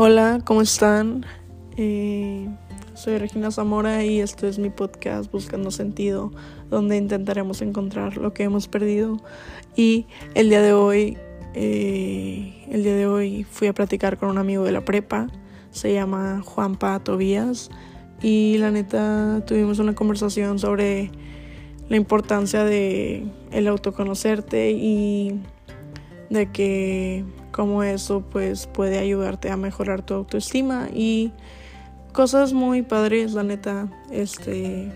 Hola, ¿cómo están? Eh, soy Regina Zamora y este es mi podcast Buscando Sentido, donde intentaremos encontrar lo que hemos perdido. Y el día de hoy, eh, el día de hoy fui a platicar con un amigo de la prepa, se llama Juanpa Tobías, y la neta tuvimos una conversación sobre la importancia de el autoconocerte y de que como eso pues puede ayudarte a mejorar tu autoestima y cosas muy padres la neta este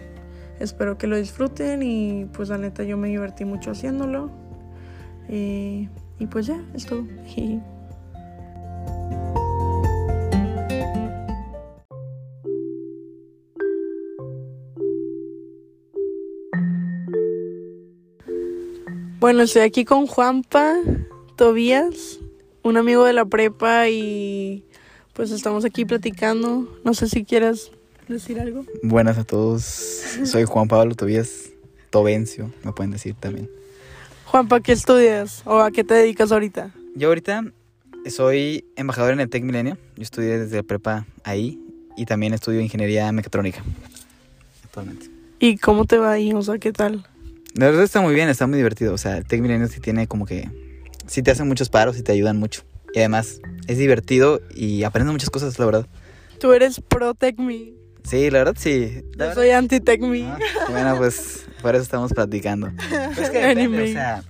espero que lo disfruten y pues la neta yo me divertí mucho haciéndolo y, y pues ya es todo. Bueno, estoy aquí con Juanpa Tobías, un amigo de la prepa y pues estamos aquí platicando. No sé si quieras decir algo. Buenas a todos, soy Juan Pablo Tobías Tobencio, me pueden decir también. Juanpa, ¿qué estudias o a qué te dedicas ahorita? Yo ahorita soy embajador en el Tec Milenio, yo estudié desde la prepa ahí y también estudio ingeniería mecatrónica actualmente. ¿Y cómo te va ahí? O sea, ¿qué tal? La verdad está muy bien, está muy divertido. O sea, el Tech Milenio sí tiene como que. Sí te hacen muchos paros y te ayudan mucho. Y además es divertido y aprendes muchas cosas, la verdad. Tú eres pro Tech Me. Sí, la verdad sí. La Yo verdad- soy anti Tech Me. Ah, bueno, pues por eso estamos platicando. Pues es que depende, o sea,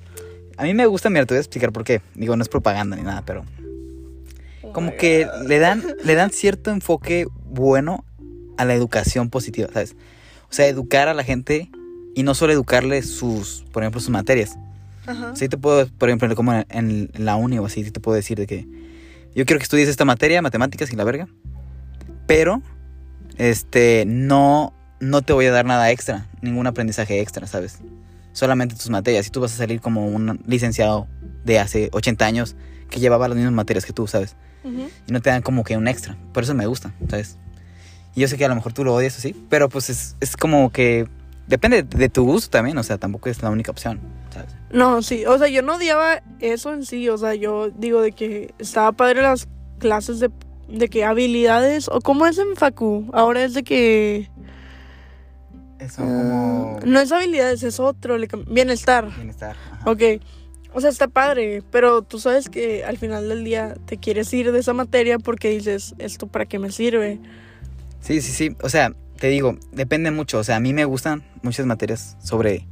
a mí me gusta, mira, te voy a explicar por qué. Digo, no es propaganda ni nada, pero como que le dan, le dan cierto enfoque bueno a la educación positiva, ¿sabes? O sea, educar a la gente y no solo educarle sus, por ejemplo, sus materias. Ajá. Sí te puedo, por ejemplo, como en, en la uni o así, sí te puedo decir de que yo quiero que estudies esta materia, matemáticas y la verga, pero este no no te voy a dar nada extra, ningún aprendizaje extra, ¿sabes? Solamente tus materias. Y tú vas a salir como un licenciado de hace 80 años que llevaba las mismas materias que tú, ¿sabes? Ujú. Y no te dan como que un extra. Por eso me gusta, ¿sabes? Y yo sé que a lo mejor tú lo odias así, pero pues es, es como que depende de tu gusto también, o sea, tampoco es la única opción, ¿sabes? No, sí, o sea, yo no odiaba eso en sí, o sea, yo digo de que estaba padre las clases de, de que habilidades, o como es en Facu, ahora es de que... Eso ah, no es habilidades, es otro, le bienestar, bienestar. ajá. ok. O sea, está padre, pero tú sabes que al final del día te quieres ir de esa materia porque dices, ¿esto para qué me sirve? Sí, sí, sí. O sea, te digo, depende mucho. O sea, a mí me gustan muchas materias sobre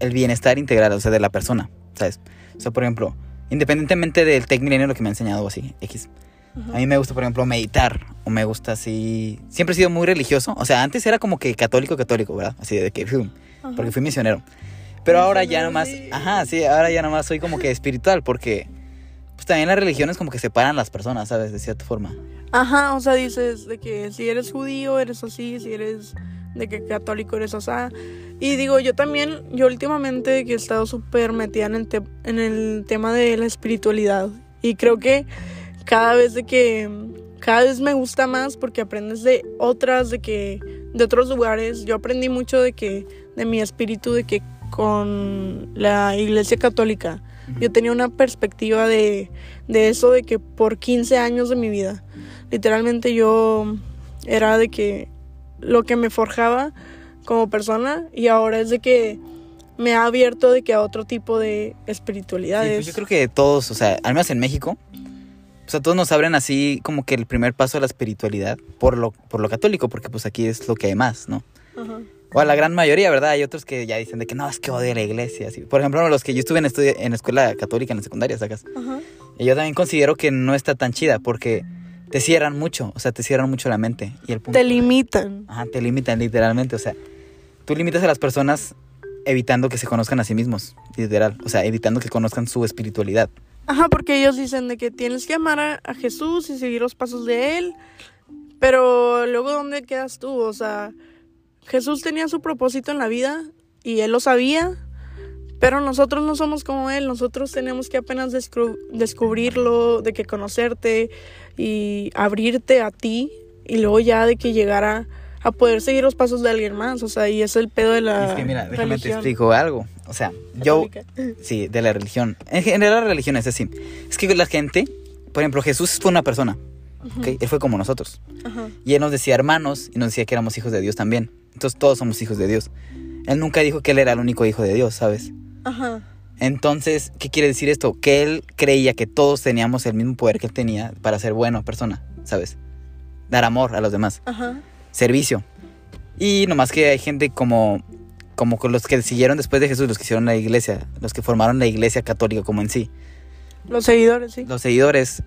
el bienestar integral, o sea, de la persona, ¿sabes? O sea, por ejemplo, independientemente del Tec Milenio, lo que me ha enseñado o así, X. A mí me gusta, por ejemplo, meditar. O me gusta así. Siempre he sido muy religioso. O sea, antes era como que católico, católico, ¿verdad? Así de que, Ajá. porque fui misionero. Pero ahora ya nomás. Ajá, sí, ahora ya nomás soy como que espiritual, porque. Pues también las religiones como que separan las personas, ¿sabes? De cierta forma. Ajá, o sea, dices de que si eres judío eres así, si eres de que católico eres así. Y digo, yo también, yo últimamente que he estado súper metida en el, te- en el tema de la espiritualidad. Y creo que cada vez de que, cada vez me gusta más porque aprendes de otras, de que, de otros lugares. Yo aprendí mucho de que, de mi espíritu, de que con la iglesia católica, yo tenía una perspectiva de, de eso de que por 15 años de mi vida, literalmente yo era de que lo que me forjaba como persona y ahora es de que me ha abierto de que a otro tipo de Sí, espiritualidades. pues yo creo que todos, o sea, al menos en México, o sea, todos nos abren así como que el primer paso a la espiritualidad por lo, por lo católico, porque pues aquí es lo que hay más, ¿no? Ajá. O a la gran mayoría, ¿verdad? Hay otros que ya dicen de que no, es que odio la iglesia. Así. Por ejemplo, los que yo estuve en, en escuela católica en la secundaria, sacas. Ajá. Y yo también considero que no está tan chida porque te cierran mucho, o sea, te cierran mucho la mente. Y el punto, Te limitan. Ajá, te limitan literalmente, o sea, tú limitas a las personas evitando que se conozcan a sí mismos, literal, o sea, evitando que conozcan su espiritualidad. Ajá, porque ellos dicen de que tienes que amar a, a Jesús y seguir los pasos de él. Pero luego, ¿dónde quedas tú? O sea, Jesús tenía su propósito en la vida y él lo sabía. Pero nosotros no somos como él, nosotros tenemos que apenas descubrirlo, de que conocerte y abrirte a ti y luego ya de que llegara a poder seguir los pasos de alguien más, o sea, y es el pedo de la es que mira, déjame te religión explico algo. O sea, yo, sí, de la religión. En general la religión es así. Es que la gente, por ejemplo, Jesús fue una persona. ¿ok? Él fue como nosotros. Ajá. Y Él nos decía hermanos y nos decía que éramos hijos de Dios también. Entonces todos somos hijos de Dios. Él nunca dijo que Él era el único hijo de Dios, ¿sabes? Ajá. Entonces, ¿qué quiere decir esto? Que Él creía que todos teníamos el mismo poder que Él tenía para ser buena persona, ¿sabes? Dar amor a los demás. Ajá. servicio. Y nomás que hay gente como, como con los que siguieron después de Jesús, los que hicieron la iglesia, los que formaron la iglesia católica como en sí. Los seguidores, sí. Los seguidores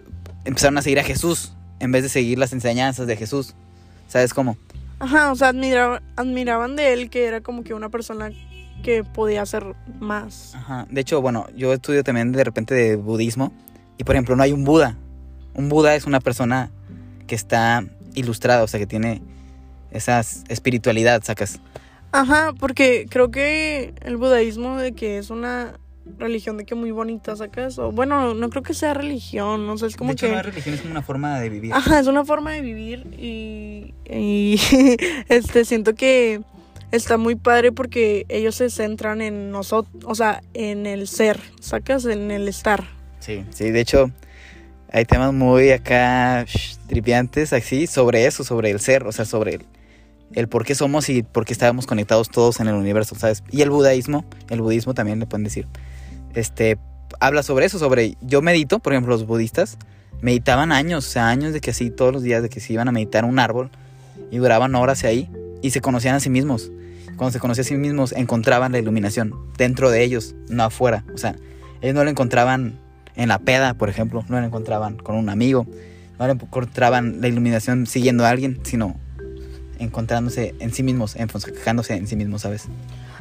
empezaron a seguir a Jesús en vez de seguir las enseñanzas de Jesús. ¿Sabes cómo? Ajá, o sea, admiraban, admiraban de él que era como que una persona que podía hacer más. Ajá. De hecho, bueno, yo estudio también de repente de budismo. Y por ejemplo, no hay un Buda. Un Buda es una persona que está ilustrada, o sea, que tiene esa espiritualidad, sacas. Ajá, porque creo que el budaísmo de que es una religión de que muy bonita, ¿sacas? O bueno, no creo que sea religión, o sea, es como de hecho, que... no es religión, es como una forma de vivir. Ajá, es una forma de vivir y, y este siento que está muy padre porque ellos se centran en nosotros, o sea, en el ser, sacas en el estar. Sí, sí, de hecho, hay temas muy acá tripiantes, así, sobre eso, sobre el ser, o sea, sobre el, el por qué somos y por qué estábamos conectados todos en el universo, ¿sabes? Y el budaísmo, el budismo también le pueden decir, este, habla sobre eso, sobre, yo medito, por ejemplo, los budistas meditaban años, o sea, años de que así, todos los días, de que se iban a meditar un árbol y duraban horas ahí y se conocían a sí mismos. Cuando se conocían a sí mismos, encontraban la iluminación dentro de ellos, no afuera, o sea, ellos no lo encontraban en la peda, por ejemplo, no la encontraban con un amigo, no la encontraban la iluminación siguiendo a alguien, sino encontrándose en sí mismos, enfocándose en sí mismos, ¿sabes?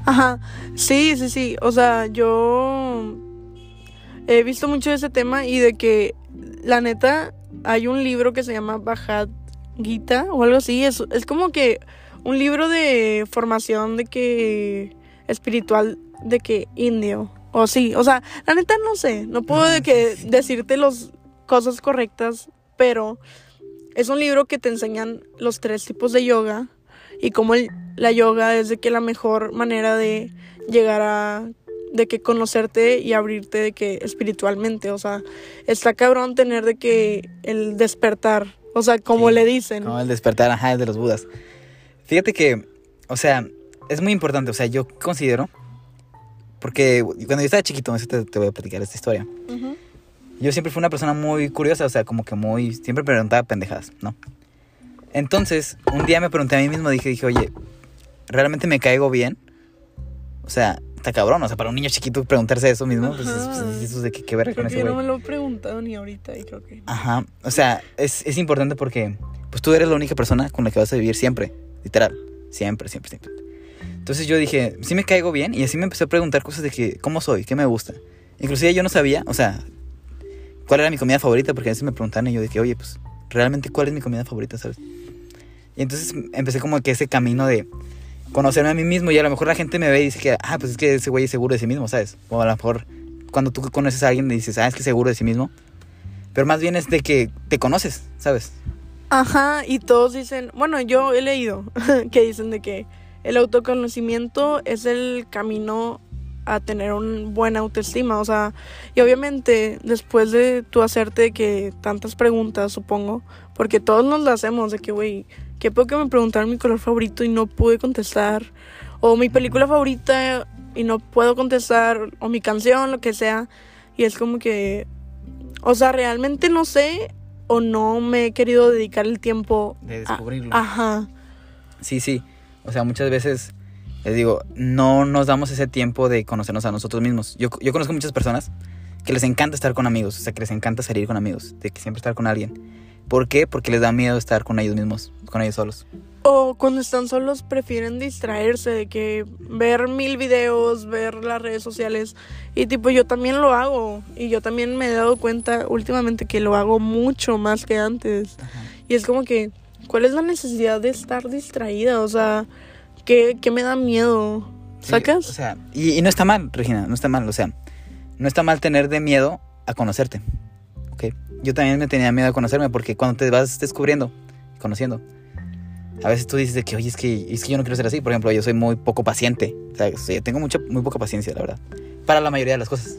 Ajá, sí, sí, sí, o sea, yo he visto mucho de ese tema y de que la neta hay un libro que se llama Bhagavad Gita o algo así, es, es como que un libro de formación de que espiritual de que indio o sí, o sea, la neta no sé, no puedo de que decirte las cosas correctas, pero es un libro que te enseñan los tres tipos de yoga y cómo el- la yoga es de que la mejor manera de llegar a de que conocerte y abrirte de que espiritualmente, o sea, está cabrón tener de que el despertar, o sea, como Sí, le dicen. Como el despertar, ajá, de los budas. Fíjate que, o sea, es muy importante, o sea, yo considero, porque cuando yo estaba chiquito, eso te, te voy a platicar esta historia. Yo siempre fui una persona muy curiosa, o sea, como que muy, siempre preguntaba pendejadas, ¿no? Entonces, un día me pregunté a mí mismo, dije, dije, oye, ¿realmente me caigo bien? O sea, está cabrón, o sea, para un niño chiquito preguntarse eso mismo, pues, Ajá. es- pues, eso de que qué Creo con ese no güey. me lo he preguntado ni ahorita y creo que... Ajá, o sea, es, es importante porque pues tú eres la única persona con la que vas a vivir siempre, literal, siempre, siempre, siempre. Entonces yo dije, sí me caigo bien y así me empecé a preguntar cosas de que, ¿cómo soy? ¿Qué me gusta? Inclusive yo no sabía, o sea, cuál era mi comida favorita porque a veces me preguntaban y yo dije, oye, pues, ¿realmente cuál es mi comida favorita, sabes? Y entonces empecé como que ese camino de conocerme a mí mismo y a lo mejor la gente me ve y dice que, ah, pues es que ese güey es seguro de sí mismo, ¿sabes? O a lo mejor cuando tú conoces a alguien y dices, ah, es que es seguro de sí mismo. Pero más bien es de que te conoces, ¿sabes? Ajá, y todos dicen, bueno, yo he leído que dicen de que el autoconocimiento es el camino a tener un buena autoestima, o sea, y obviamente después de tú hacerte que tantas preguntas, supongo, porque todos nos las hacemos de que, güey, qué poco que me preguntaron mi color favorito y no pude contestar, o mi película favorita y no puedo contestar, o mi canción, lo que sea, y es como que, o sea, realmente no sé o no me he querido dedicar el tiempo De a- descubrirlo. Ajá. Sí, sí. O sea, muchas veces, les digo, no nos damos ese tiempo de conocernos a nosotros mismos. Yo, yo conozco muchas personas que les encanta estar con amigos, o sea, que les encanta salir con amigos, de que siempre estar con alguien. ¿Por qué? Porque les da miedo estar con ellos mismos, con ellos solos. O cuando están solos prefieren distraerse de que ver mil videos, ver las redes sociales. Y tipo, yo también lo hago. Y yo también me he dado cuenta últimamente que lo hago mucho más que antes. Y es como que, ¿cuál es la necesidad de estar distraída? O sea, ¿qué, qué me da miedo? Sí, ¿Sacas? o sea, y, y no está mal, Regina, no está mal. O sea, no está mal tener de miedo a conocerte. ¿Ok? Yo también me tenía miedo a conocerme porque cuando te vas descubriendo, conociendo, a veces tú dices de que, oye, es que, es que yo no quiero ser así. Por ejemplo, yo soy muy poco paciente. O sea, tengo mucha, muy poca paciencia, la verdad. Para la mayoría de las cosas.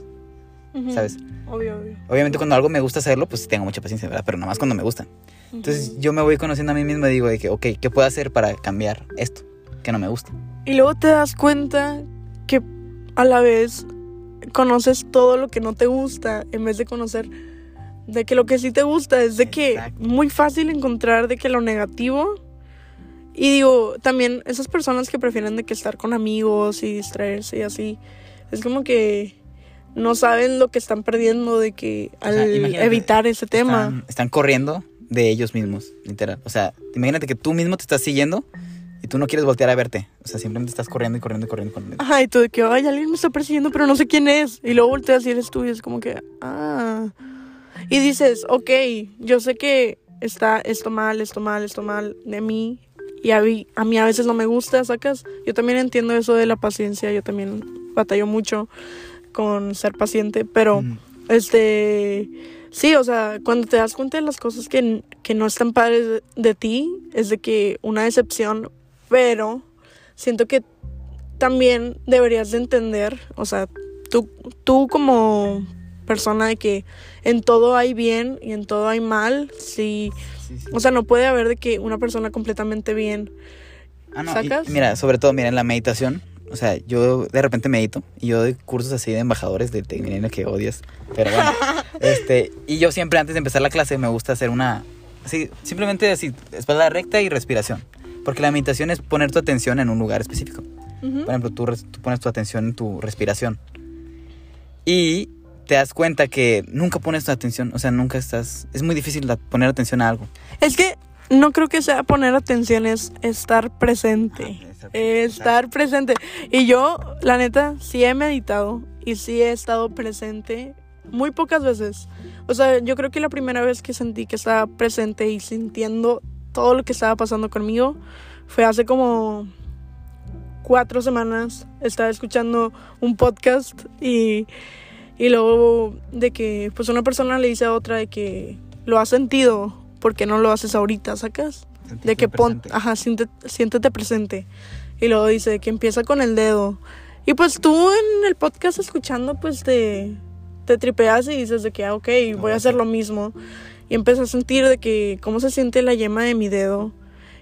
Ujú. ¿sabes? Obvio, obvio. Obviamente cuando algo me gusta hacerlo, pues tengo mucha paciencia, ¿verdad? Pero nada más cuando me gusta. Entonces yo me voy conociendo a mí mismo y digo de que, ok, ¿qué puedo hacer para cambiar esto que no me gusta? Y luego te das cuenta que a la vez conoces todo lo que no te gusta en vez de conocer de que lo que sí te gusta es de que Exacto. muy fácil encontrar de que lo negativo y digo también esas personas que prefieren de que estar con amigos y distraerse y así es como que no saben lo que están perdiendo de que O al sea, evitar ese tema Están, están corriendo de ellos mismos, literal. O sea, imagínate que tú mismo te estás siguiendo y tú no quieres voltear a verte. O sea, simplemente estás corriendo y corriendo y corriendo. corriendo. Ajá, y tú de que, ay, alguien me está persiguiendo, pero no sé quién es. Y luego volteas y eres tú y es como que, ah. Y dices, ok, yo sé que está esto mal, esto mal, esto mal de mí. Y a mí, a mí a veces no me gusta, sacas. Yo también entiendo eso de la paciencia. Yo también batallo mucho con ser paciente. Pero, Mm. este. Sí, o sea, cuando te das cuenta de las cosas que, que no están padres de, de ti, es de que una decepción. Pero siento que también deberías de entender, o sea, tú, tú como persona de que en todo hay bien y en todo hay mal, sí, Sí, sí. o sea, no puede haber de que una persona completamente bien. Ah, no, y- ¿sacas? mira, sobre todo, mira, en la meditación. O sea, yo de repente medito y yo doy cursos así de embajadores de tecnología que odias. Pero bueno, este, y yo siempre antes de empezar la clase me gusta hacer una, así, simplemente así, espalda recta y respiración. Porque la meditación es poner tu atención en un lugar específico. Por ejemplo, tú pones tu atención en tu respiración. Y te das cuenta que nunca pones tu atención, o sea, nunca estás... Es muy difícil poner atención a algo. Es que no creo que sea poner atención, es estar presente. Ah, Estar presente. Y yo, la neta, sí he meditado y sí he estado presente muy pocas veces. O sea, yo creo que la primera vez que sentí que estaba presente y sintiendo todo lo que estaba pasando conmigo fue hace como cuatro semanas. Estaba escuchando un podcast y, y luego de que pues una persona le dice a otra de que lo has sentido, porque no lo haces ahorita, sacas? De que pon, ajá, siente- siéntete presente. Y luego dice que empieza con el dedo. Y pues tú en el podcast escuchando, pues te, te tripeas y dices de que, ah, ok, voy a hacer lo mismo. Y empiezas a sentir de que cómo se siente la yema de mi dedo.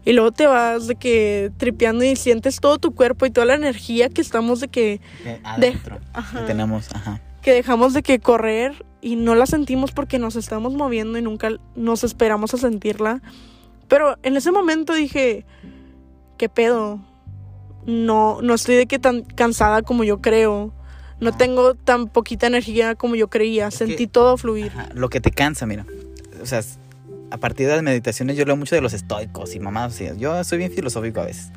Y luego te vas de que tripeando y sientes todo tu cuerpo y toda la energía que estamos de que, Adentro. ajá. Que tenemos, ajá. Que dejamos de que correr y no la sentimos porque nos estamos moviendo y nunca nos esperamos a sentirla. Pero en ese momento dije, ¿qué pedo? No, no estoy de que tan cansada como yo creo. No tengo tan poquita energía como yo creía. Es Sentí que- todo fluir. Ajá, Lo que te cansa, mira. O sea, a partir de las meditaciones yo leo mucho de los estoicos y mamás. o sea, yo soy bien filosófico a veces.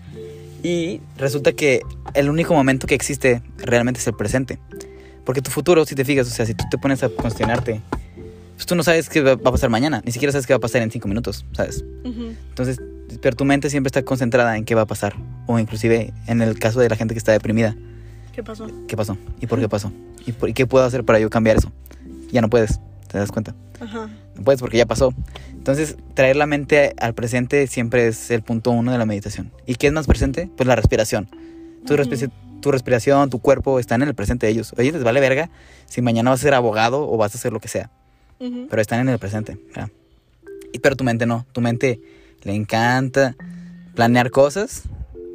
Y resulta que el único momento que existe realmente es el presente. Porque tu futuro, si te fijas, o sea, si tú te pones a cuestionarte, pues tú no sabes qué va a pasar mañana. Ni siquiera sabes qué va a pasar en cinco minutos, ¿sabes? Ujú. Entonces, pero tu mente siempre está concentrada en qué va a pasar. O inclusive en el caso de la gente que está deprimida. ¿Qué pasó? ¿Qué pasó? ¿Y por qué pasó? ¿Y, por- y qué puedo hacer para yo cambiar eso? Ya no puedes, ¿te das cuenta? Ajá. No puedes porque ya pasó. Entonces, traer la mente al presente siempre es el punto uno de la meditación. ¿Y qué es más presente? Pues la respiración. Tu, Ujú. respi- tu respiración, tu cuerpo están en el presente de ellos. Oye, les vale verga si mañana vas a ser abogado o vas a hacer lo que sea. Ujú. Pero están en el presente. ¿verdad? Y, pero tu mente no. Tu mente le encanta planear cosas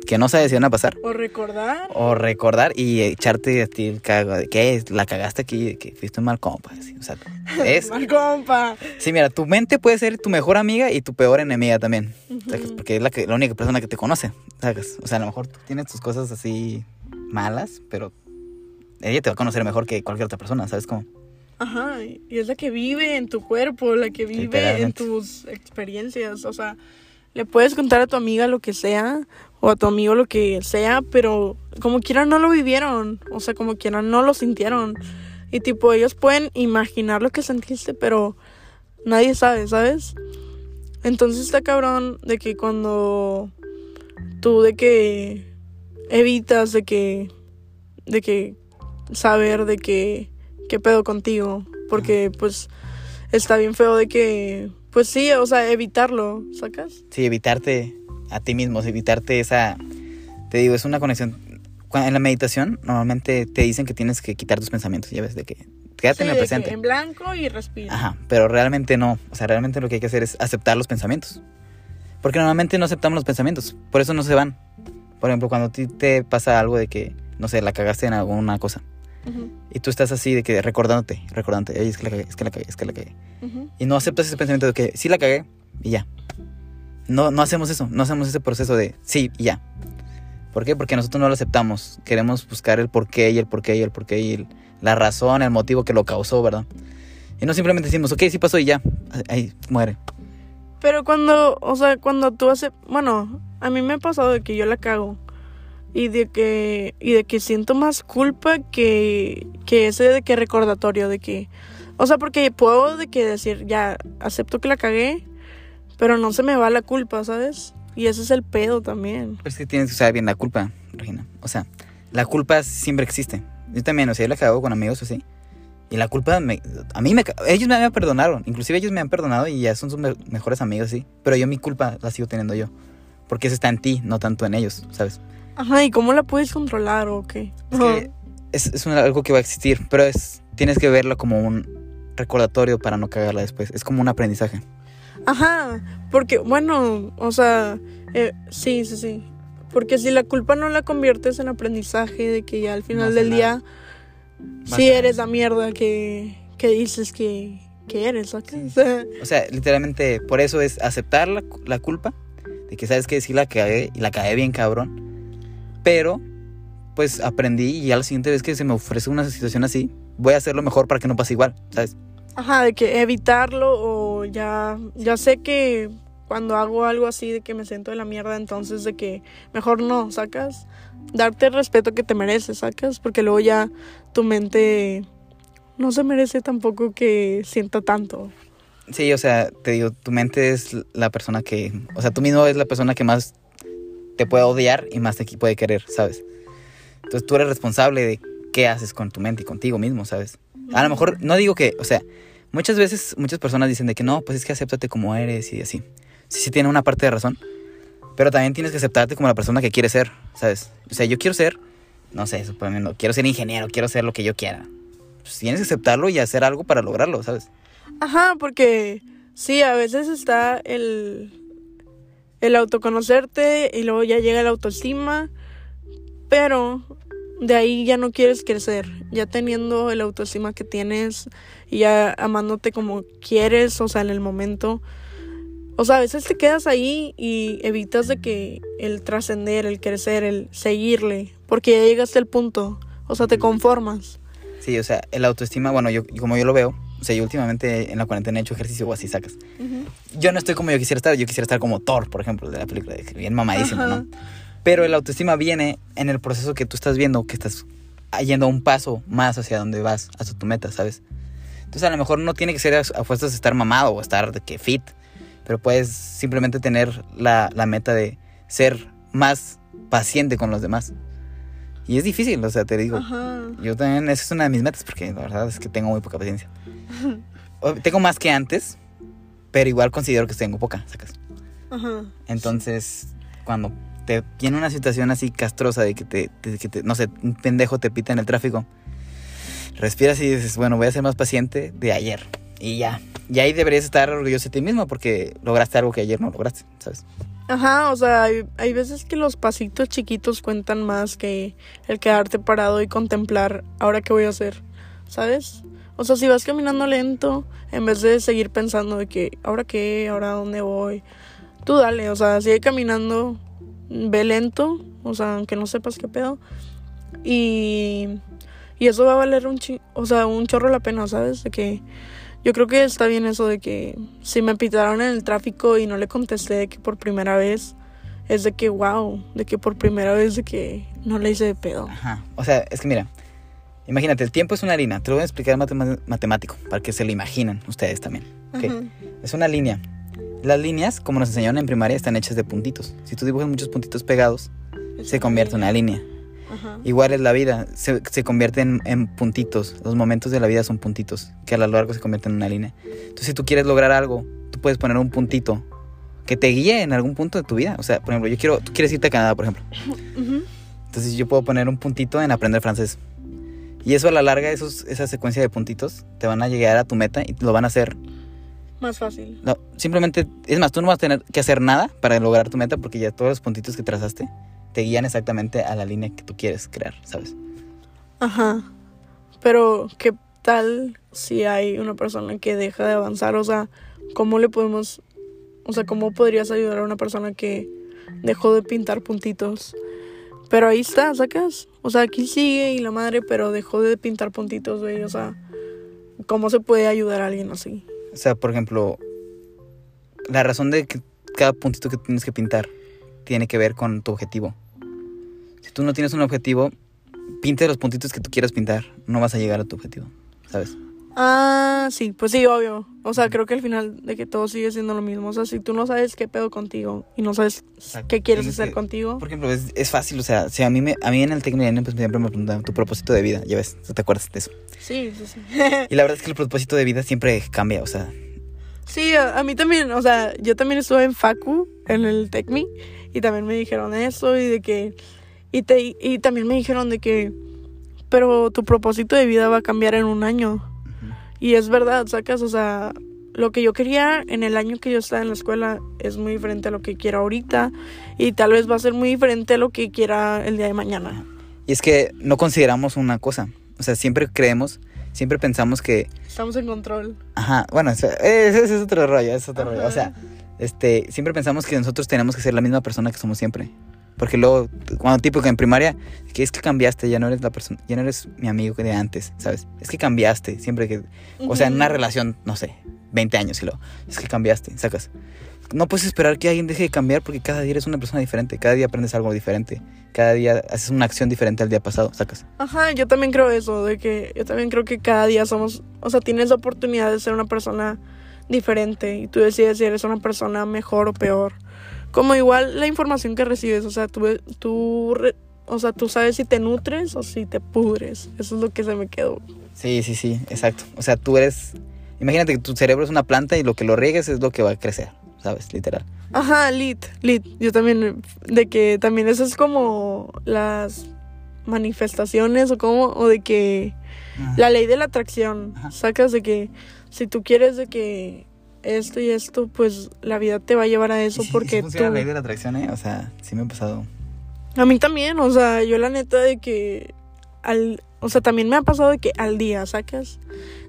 que no sabes si van a pasar. O recordar. O recordar y echarte a ti el cago de que la cagaste aquí, que fuiste un mal compa. así, O sea, es, Mal compa. Sí, mira, tu mente puede ser tu mejor amiga y tu peor enemiga también. Ujú. ¿sacas? Porque es la, que, la única persona que te conoce. O sea, a lo mejor tú tienes tus cosas así malas, pero ella te va a conocer mejor que cualquier otra persona, ¿sabes cómo? Ajá, y es la que vive en tu cuerpo, la que vive en tus experiencias. O sea, le puedes contar a tu amiga lo que sea o a tu amigo lo que sea, pero como quiera no lo vivieron. O sea, como quiera no lo sintieron. Y tipo, ellos pueden imaginar lo que sentiste, pero nadie sabe, ¿sabes? Entonces está cabrón de que cuando tú de que evitas de que de que saber de que qué pedo contigo, porque pues está bien feo de que pues sí, o sea, evitarlo, ¿sacas? Sí, evitarte a ti mismo, evitarte esa... Te digo, es una conexión... En la meditación normalmente te dicen que tienes que quitar tus pensamientos, ya ves, de que quédate Sí, en el presente. en blanco y respira. Ajá, pero realmente no. O sea, realmente lo que hay que hacer es aceptar los pensamientos. Porque normalmente no aceptamos los pensamientos, por eso no se van. Por ejemplo, cuando a ti te pasa algo de que, no sé, la cagaste en alguna cosa. Ujú, Y tú estás así de que recordándote, recordándote, "Ey, es que la cagué, es que la cagué, es que la cagué. ujú. Y no aceptas ese pensamiento de que sí la cagué y ya. No, no hacemos eso, no hacemos ese proceso de sí y ya. ¿Por qué? Porque nosotros no lo aceptamos. Queremos buscar el por qué y el por qué y el por qué y el- la razón, el motivo que lo causó, ¿verdad? Y no simplemente decimos, ok, sí pasó y ya. Ahí muere. Pero cuando, o sea, cuando tú haces, bueno, a mí me ha pasado de que yo la cago y de que y de que siento más culpa que que ese de que recordatorio de que, o sea, porque puedo de que decir ya acepto que la cagué, pero no se me va la culpa, ¿sabes? Y ese es el pedo también. Pero es que tienes que usar bien la culpa, Regina. O sea, la culpa siempre existe. Yo también, o sea, yo la cago con amigos así. Y la culpa, me, a mí me... Ellos me perdonaron. Inclusive ellos me han perdonado y ya son sus me- mejores amigos, sí. Pero yo mi culpa la sigo teniendo yo. Porque eso está en ti, no tanto en ellos, ¿sabes? Ajá, ¿y cómo la puedes controlar o qué? Es que es, algo que va a existir, pero es tienes que verlo como un recordatorio para no cagarla después. Es como un aprendizaje. Ajá, porque, bueno, o sea, eh, sí, sí, sí. Porque si la culpa no la conviertes en aprendizaje de que ya al final del nada. día sí eres la mierda que, que dices que, que eres, sea, O sea, literalmente por eso es aceptar la, la culpa de que sabes que sí la cagué y la cagué bien cabrón. Pero pues aprendí y ya la siguiente vez que se me ofrece una situación así, voy a hacerlo mejor para que no pase igual, ¿sabes? Ajá, de que evitarlo o ya, ya sé que cuando hago algo así de que me siento de la mierda, entonces de que mejor no, ¿sacas? Darte el respeto que te mereces, ¿sacas? Porque luego ya tu mente no se merece tampoco que sienta tanto. Sí, o sea, te digo, tu mente es la persona que, o sea, tú mismo es la persona que más te puede odiar y más te puede querer, ¿sabes? Entonces tú eres responsable de qué haces con tu mente y contigo mismo, ¿sabes? A lo mejor, no digo que, o sea, muchas veces muchas personas dicen de que no, pues es que acéptate como eres y así. Sí, sí tiene una parte de razón, pero también tienes que aceptarte como la persona que quieres ser, ¿sabes? O sea, yo quiero ser, no sé, suponiendo, quiero ser ingeniero, quiero ser lo que yo quiera. Pues tienes que aceptarlo y hacer algo para lograrlo, ¿sabes? Ajá, porque sí, a veces está el, el autoconocerte y luego ya llega la autoestima, pero de ahí ya no quieres crecer, ya teniendo el autoestima que tienes y ya amándote como quieres, o sea, en el momento. O sea, a veces te quedas ahí y evitas de que el trascender, el crecer, el seguirle, porque ya llegaste al punto, o sea, te conformas. Sí, o sea, el autoestima, bueno, yo como yo lo veo, o sea, yo últimamente en la cuarentena he hecho ejercicio o así sacas. Yo no estoy como yo quisiera estar, yo quisiera estar como Thor, por ejemplo, de la película, bien mamadísimo, Ajá. ¿no? Pero el autoestima viene en el proceso que tú estás viendo, que estás yendo un paso más hacia donde vas, hacia tu meta, ¿sabes? Entonces a lo mejor no tiene que ser a, a fuerzas estar mamado o estar de que fit, pero puedes simplemente tener la, la meta de ser más paciente con los demás. Y es difícil, o sea, te digo, Ajá. yo también, esa es una de mis metas, porque la verdad es que tengo muy poca paciencia. Tengo más que antes, pero igual considero que tengo poca, sacas. Ajá. Entonces, cuando te viene una situación así castrosa de que te, de que te- no sé, un pendejo te pita en el tráfico, respiras y dices, bueno, voy a ser más paciente de ayer. Y ya. Y ahí deberías estar orgulloso de ti mismo porque lograste algo que ayer no lograste, ¿sabes? Ajá, o sea, hay, hay veces que los pasitos chiquitos cuentan más que el quedarte parado y contemplar ahora qué voy a hacer, ¿sabes? O sea, si vas caminando lento, en vez de seguir pensando de que ahora qué, ahora dónde voy, tú dale, o sea, sigue caminando, ve lento, o sea, aunque no sepas qué pedo. Y, y eso va a valer un chi o sea, un chorro la pena, ¿sabes? De que yo creo que está bien eso de que si me pitaron en el tráfico y no le contesté de que por primera vez, es de que wow, de que por primera vez de que no le hice de pedo. Ajá. O sea, es que mira, imagínate, el tiempo es una línea. Te lo voy a explicar matem- matemático para que se lo imaginen ustedes también. ¿ok? Ajá. Es una línea. Las líneas, como nos enseñaron en primaria, están hechas de puntitos. Si tú dibujas muchos puntitos pegados, se convierte en una línea. Ajá. Igual es la vida, se, se convierte en, en puntitos. Los momentos de la vida son puntitos, que a lo largo se convierten en una línea. Entonces, si tú quieres lograr algo, tú puedes poner un puntito que te guíe en algún punto de tu vida. O sea, por ejemplo, yo quiero, tú quieres irte a Canadá, por ejemplo. Ujú. Entonces, yo puedo poner un puntito en aprender francés. Y eso a la larga, esos, esa secuencia de puntitos, te van a llegar a tu meta y lo van a hacer. Más fácil. No, simplemente, es más, tú no vas a tener que hacer nada para lograr tu meta porque ya todos los puntitos que trazaste te guían exactamente a la línea que tú quieres crear, ¿sabes? Ajá. Pero, ¿qué tal si hay una persona que deja de avanzar? O sea, ¿cómo le podemos... O sea, ¿cómo podrías ayudar a una persona que dejó de pintar puntitos? Pero ahí está, ¿sacas? O sea, aquí sigue y la madre, pero dejó de pintar puntitos, güey. O sea, ¿cómo se puede ayudar a alguien así? O sea, por ejemplo, la razón de que cada puntito que tienes que pintar tiene que ver con tu objetivo. Si tú no tienes un objetivo, pinte los puntitos que tú quieras pintar. No vas a llegar a tu objetivo, ¿sabes? Ah, sí, pues sí, obvio. O sea, creo que al final de que todo sigue siendo lo mismo. O sea, si tú no sabes qué pedo contigo y no sabes Exacto. qué quieres hacer que- contigo. Por ejemplo, es, es fácil, o sea, si a mí, me, a mí en el técnico pues siempre me preguntan tu propósito de vida, ya ves, ¿te acuerdas de eso? Sí, sí, sí. Y la verdad es que el propósito de vida siempre cambia, o sea, Sí, a, a mí también, o sea, yo también estuve en Facu, en el TECMI, y también me dijeron eso y de que, y, te, y también me dijeron de que, pero tu propósito de vida va a cambiar en un año. Y es verdad, sacas, o sea, lo que yo quería en el año que yo estaba en la escuela es muy diferente a lo que quiero ahorita, y tal vez va a ser muy diferente a lo que quiera el día de mañana. y es que no consideramos una cosa, o sea, siempre creemos, siempre pensamos que, Estamos en control. ajá, bueno, ese es otro rollo, es otro rollo, o sea, este, siempre pensamos que nosotros tenemos que ser la misma persona que somos siempre. Porque luego, cuando tipo que en primaria, que es que cambiaste, ya no eres la persona, ya no eres mi amigo que de antes, ¿sabes? Es que cambiaste, siempre que, o sea, en una relación, no sé, 20 años y luego, es que cambiaste, sacas. No puedes esperar que alguien deje de cambiar porque cada día eres una persona diferente, cada día aprendes algo diferente, cada día haces una acción diferente al día pasado, sacas. Ajá, yo también creo eso, de que yo también creo que cada día somos, o sea, tienes la oportunidad de ser una persona diferente y tú decides si eres una persona mejor o peor. Como igual la información que recibes, o sea, tú, tú, o sea, tú sabes si te nutres o si te pudres. Eso es lo que se me quedó. Sí, sí, sí, exacto. O sea, tú eres, imagínate que tu cerebro es una planta y lo que lo riegues es lo que va a crecer, ¿sabes? Literal. Ajá, lit, lit. Yo también, de que también eso es como las manifestaciones o como, o de que la ley de la atracción. Ajá. Sacas de que si tú quieres de que esto y esto, pues la vida te va a llevar a eso Y porque funciona tú... la ley de la atracción, ¿eh? O sea, sí me ha pasado. A mí también, o sea, yo la neta de que al... O sea, también me ha pasado de que al día, ¿sacas?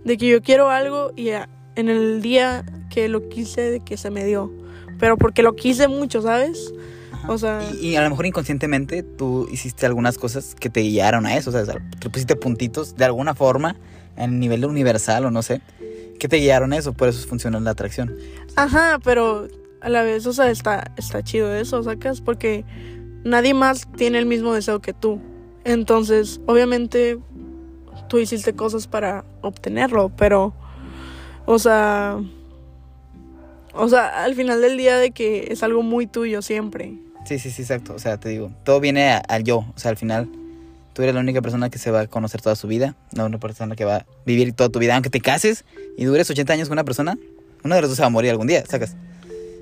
De que yo quiero algo y a- en el día que lo quise, de que se me dio. Pero porque lo quise mucho, ¿sabes? Ajá. O sea... Y, y a lo mejor inconscientemente tú hiciste algunas cosas que te guiaron a eso, o sea, te pusiste puntitos de alguna forma en nivel universal o no sé, que te guiaron eso, por eso funciona la atracción. Ajá, pero a la vez, o sea, está, está chido eso, ¿sacas? Porque nadie más tiene el mismo deseo que tú. Entonces, obviamente, tú hiciste cosas para obtenerlo, pero, o sea, o sea, al final del día de que es algo muy tuyo siempre. Sí, sí, sí, exacto, o sea, te digo, todo viene al yo, o sea, al final tú eres la única persona que se va a conocer toda su vida, no una persona que va a vivir toda tu vida, aunque te cases y dures 80 años con una persona, uno de los dos se va a morir algún día, sacas.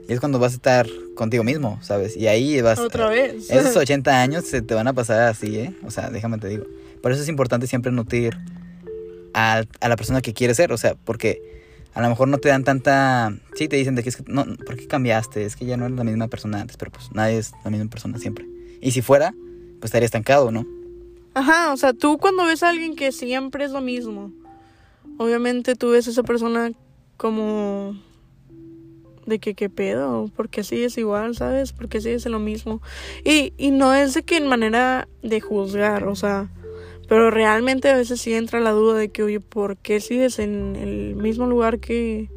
Y es cuando vas a estar contigo mismo, ¿sabes? Y ahí vas... Otra vez. Esos 80 años se te van a pasar así, ¿eh? O sea, déjame te digo. Por eso es importante siempre nutrir a, a la persona que quieres ser, o sea, porque a lo mejor no te dan tanta... Sí, te dicen de que es que... No, ¿por qué cambiaste? Es que ya no eres la misma persona antes, pero pues nadie es la misma persona siempre. Y si fuera, pues estaría estancado, ¿no? Ajá, o sea, tú cuando ves a alguien que siempre es lo mismo, obviamente tú ves a esa persona como de que qué pedo, porque así es igual, ¿sabes? Porque así es lo mismo. Y, y no es de que en manera de juzgar, o sea, pero realmente a veces sí entra la duda de que, oye, ¿por qué sigues en el mismo lugar que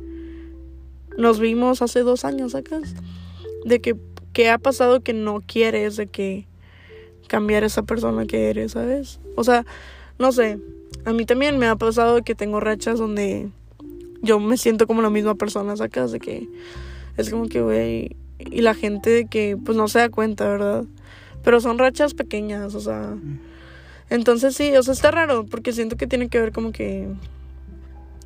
nos vimos hace dos años, sacas? De que, ¿qué ha pasado que no quieres de que cambiar esa persona que eres, ¿sabes? O sea, no sé, a mí también me ha pasado que tengo rachas donde yo me siento como la misma persona, sacas de que es como que, güey, y la gente que pues no se da cuenta, ¿verdad? Pero son rachas pequeñas, o sea, entonces sí, o sea, está raro porque siento que tiene que ver como que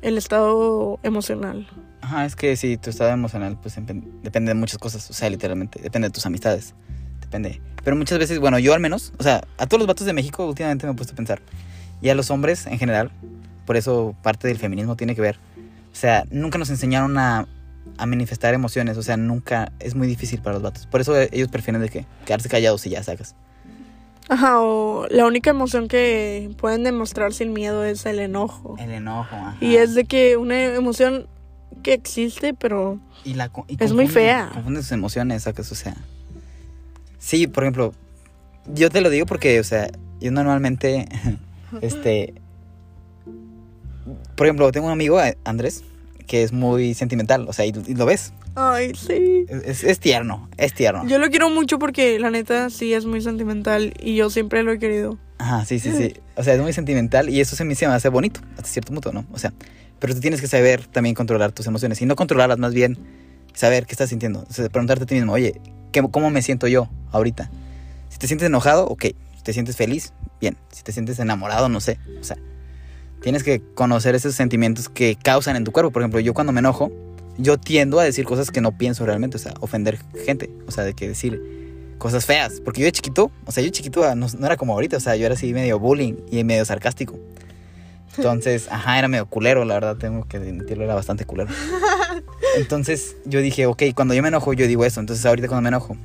el estado emocional. Ajá, es que si tu estado emocional, pues depende de muchas cosas, o sea, literalmente, depende de tus amistades, depende. Pero muchas veces, bueno, yo al menos, o sea, a todos los vatos de México últimamente me he puesto a pensar, Y a los hombres en general, por eso parte del feminismo tiene que ver. O sea, nunca nos enseñaron a, a manifestar emociones. O sea, nunca es muy difícil para los vatos. Por eso ellos prefieren de que quedarse callados y ya sacas. Ajá, o la única emoción que pueden demostrar sin miedo es el enojo. El enojo, ajá. Y es de que una emoción que existe, pero Y la y Es muy fea. Confunden sus emociones, sacas, o sea. Sí, por ejemplo, yo te lo digo porque, o sea, yo normalmente, este, por ejemplo, tengo un amigo, eh, Andrés, que es muy sentimental, o sea, y, y lo ves, Ay, sí. es tierno, es tierno. Yo lo quiero mucho porque la neta sí es muy sentimental y yo siempre lo he querido. Ajá, sí, sí, sí, o sea, es muy sentimental y eso se me, se me hace bonito, hasta cierto punto, ¿no? O sea, pero tú tienes que saber también controlar tus emociones y no controlarlas, más bien saber qué estás sintiendo, o sea, preguntarte a ti mismo, oye, ¿qué- ¿cómo me siento yo ahorita? Si te sientes enojado, ok. Si te sientes feliz, bien. Si te sientes enamorado, no sé. O sea, tienes que conocer esos sentimientos que causan en tu cuerpo. Por ejemplo, yo cuando me enojo, yo tiendo a decir cosas que no pienso realmente. O sea, ofender gente. O sea, de que decir cosas feas. Porque yo de chiquito, o sea, yo de chiquito ah, no, no era como ahorita. O sea, yo era así medio bullying y medio sarcástico. Entonces, ajá, era medio culero, la verdad, tengo que admitirlo, era bastante culero. Entonces, yo dije, ok, cuando yo me enojo, yo digo eso. Entonces, ahorita cuando me enojo,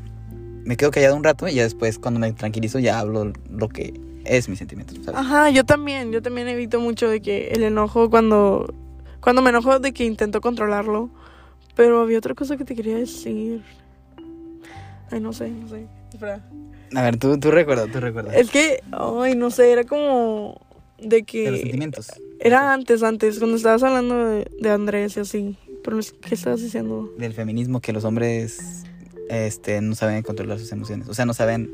me quedo callado un rato y ya después, cuando me tranquilizo, ya hablo lo que es mi sentimiento, ¿sabes? Ajá, yo también, yo también evito mucho de que el enojo cuando cuando me enojo de que intento controlarlo, pero había otra cosa que te quería decir. Ay, no sé, no sé. Espera. A ver, tú, tú recuerda, tú recuerda. Es que, ay, no sé, era como de De los que sentimientos. era antes, antes, cuando estabas hablando de, de Andrés y así. Pero ¿qué estabas diciendo? Del feminismo, que los hombres este, no saben controlar sus emociones. O sea, no saben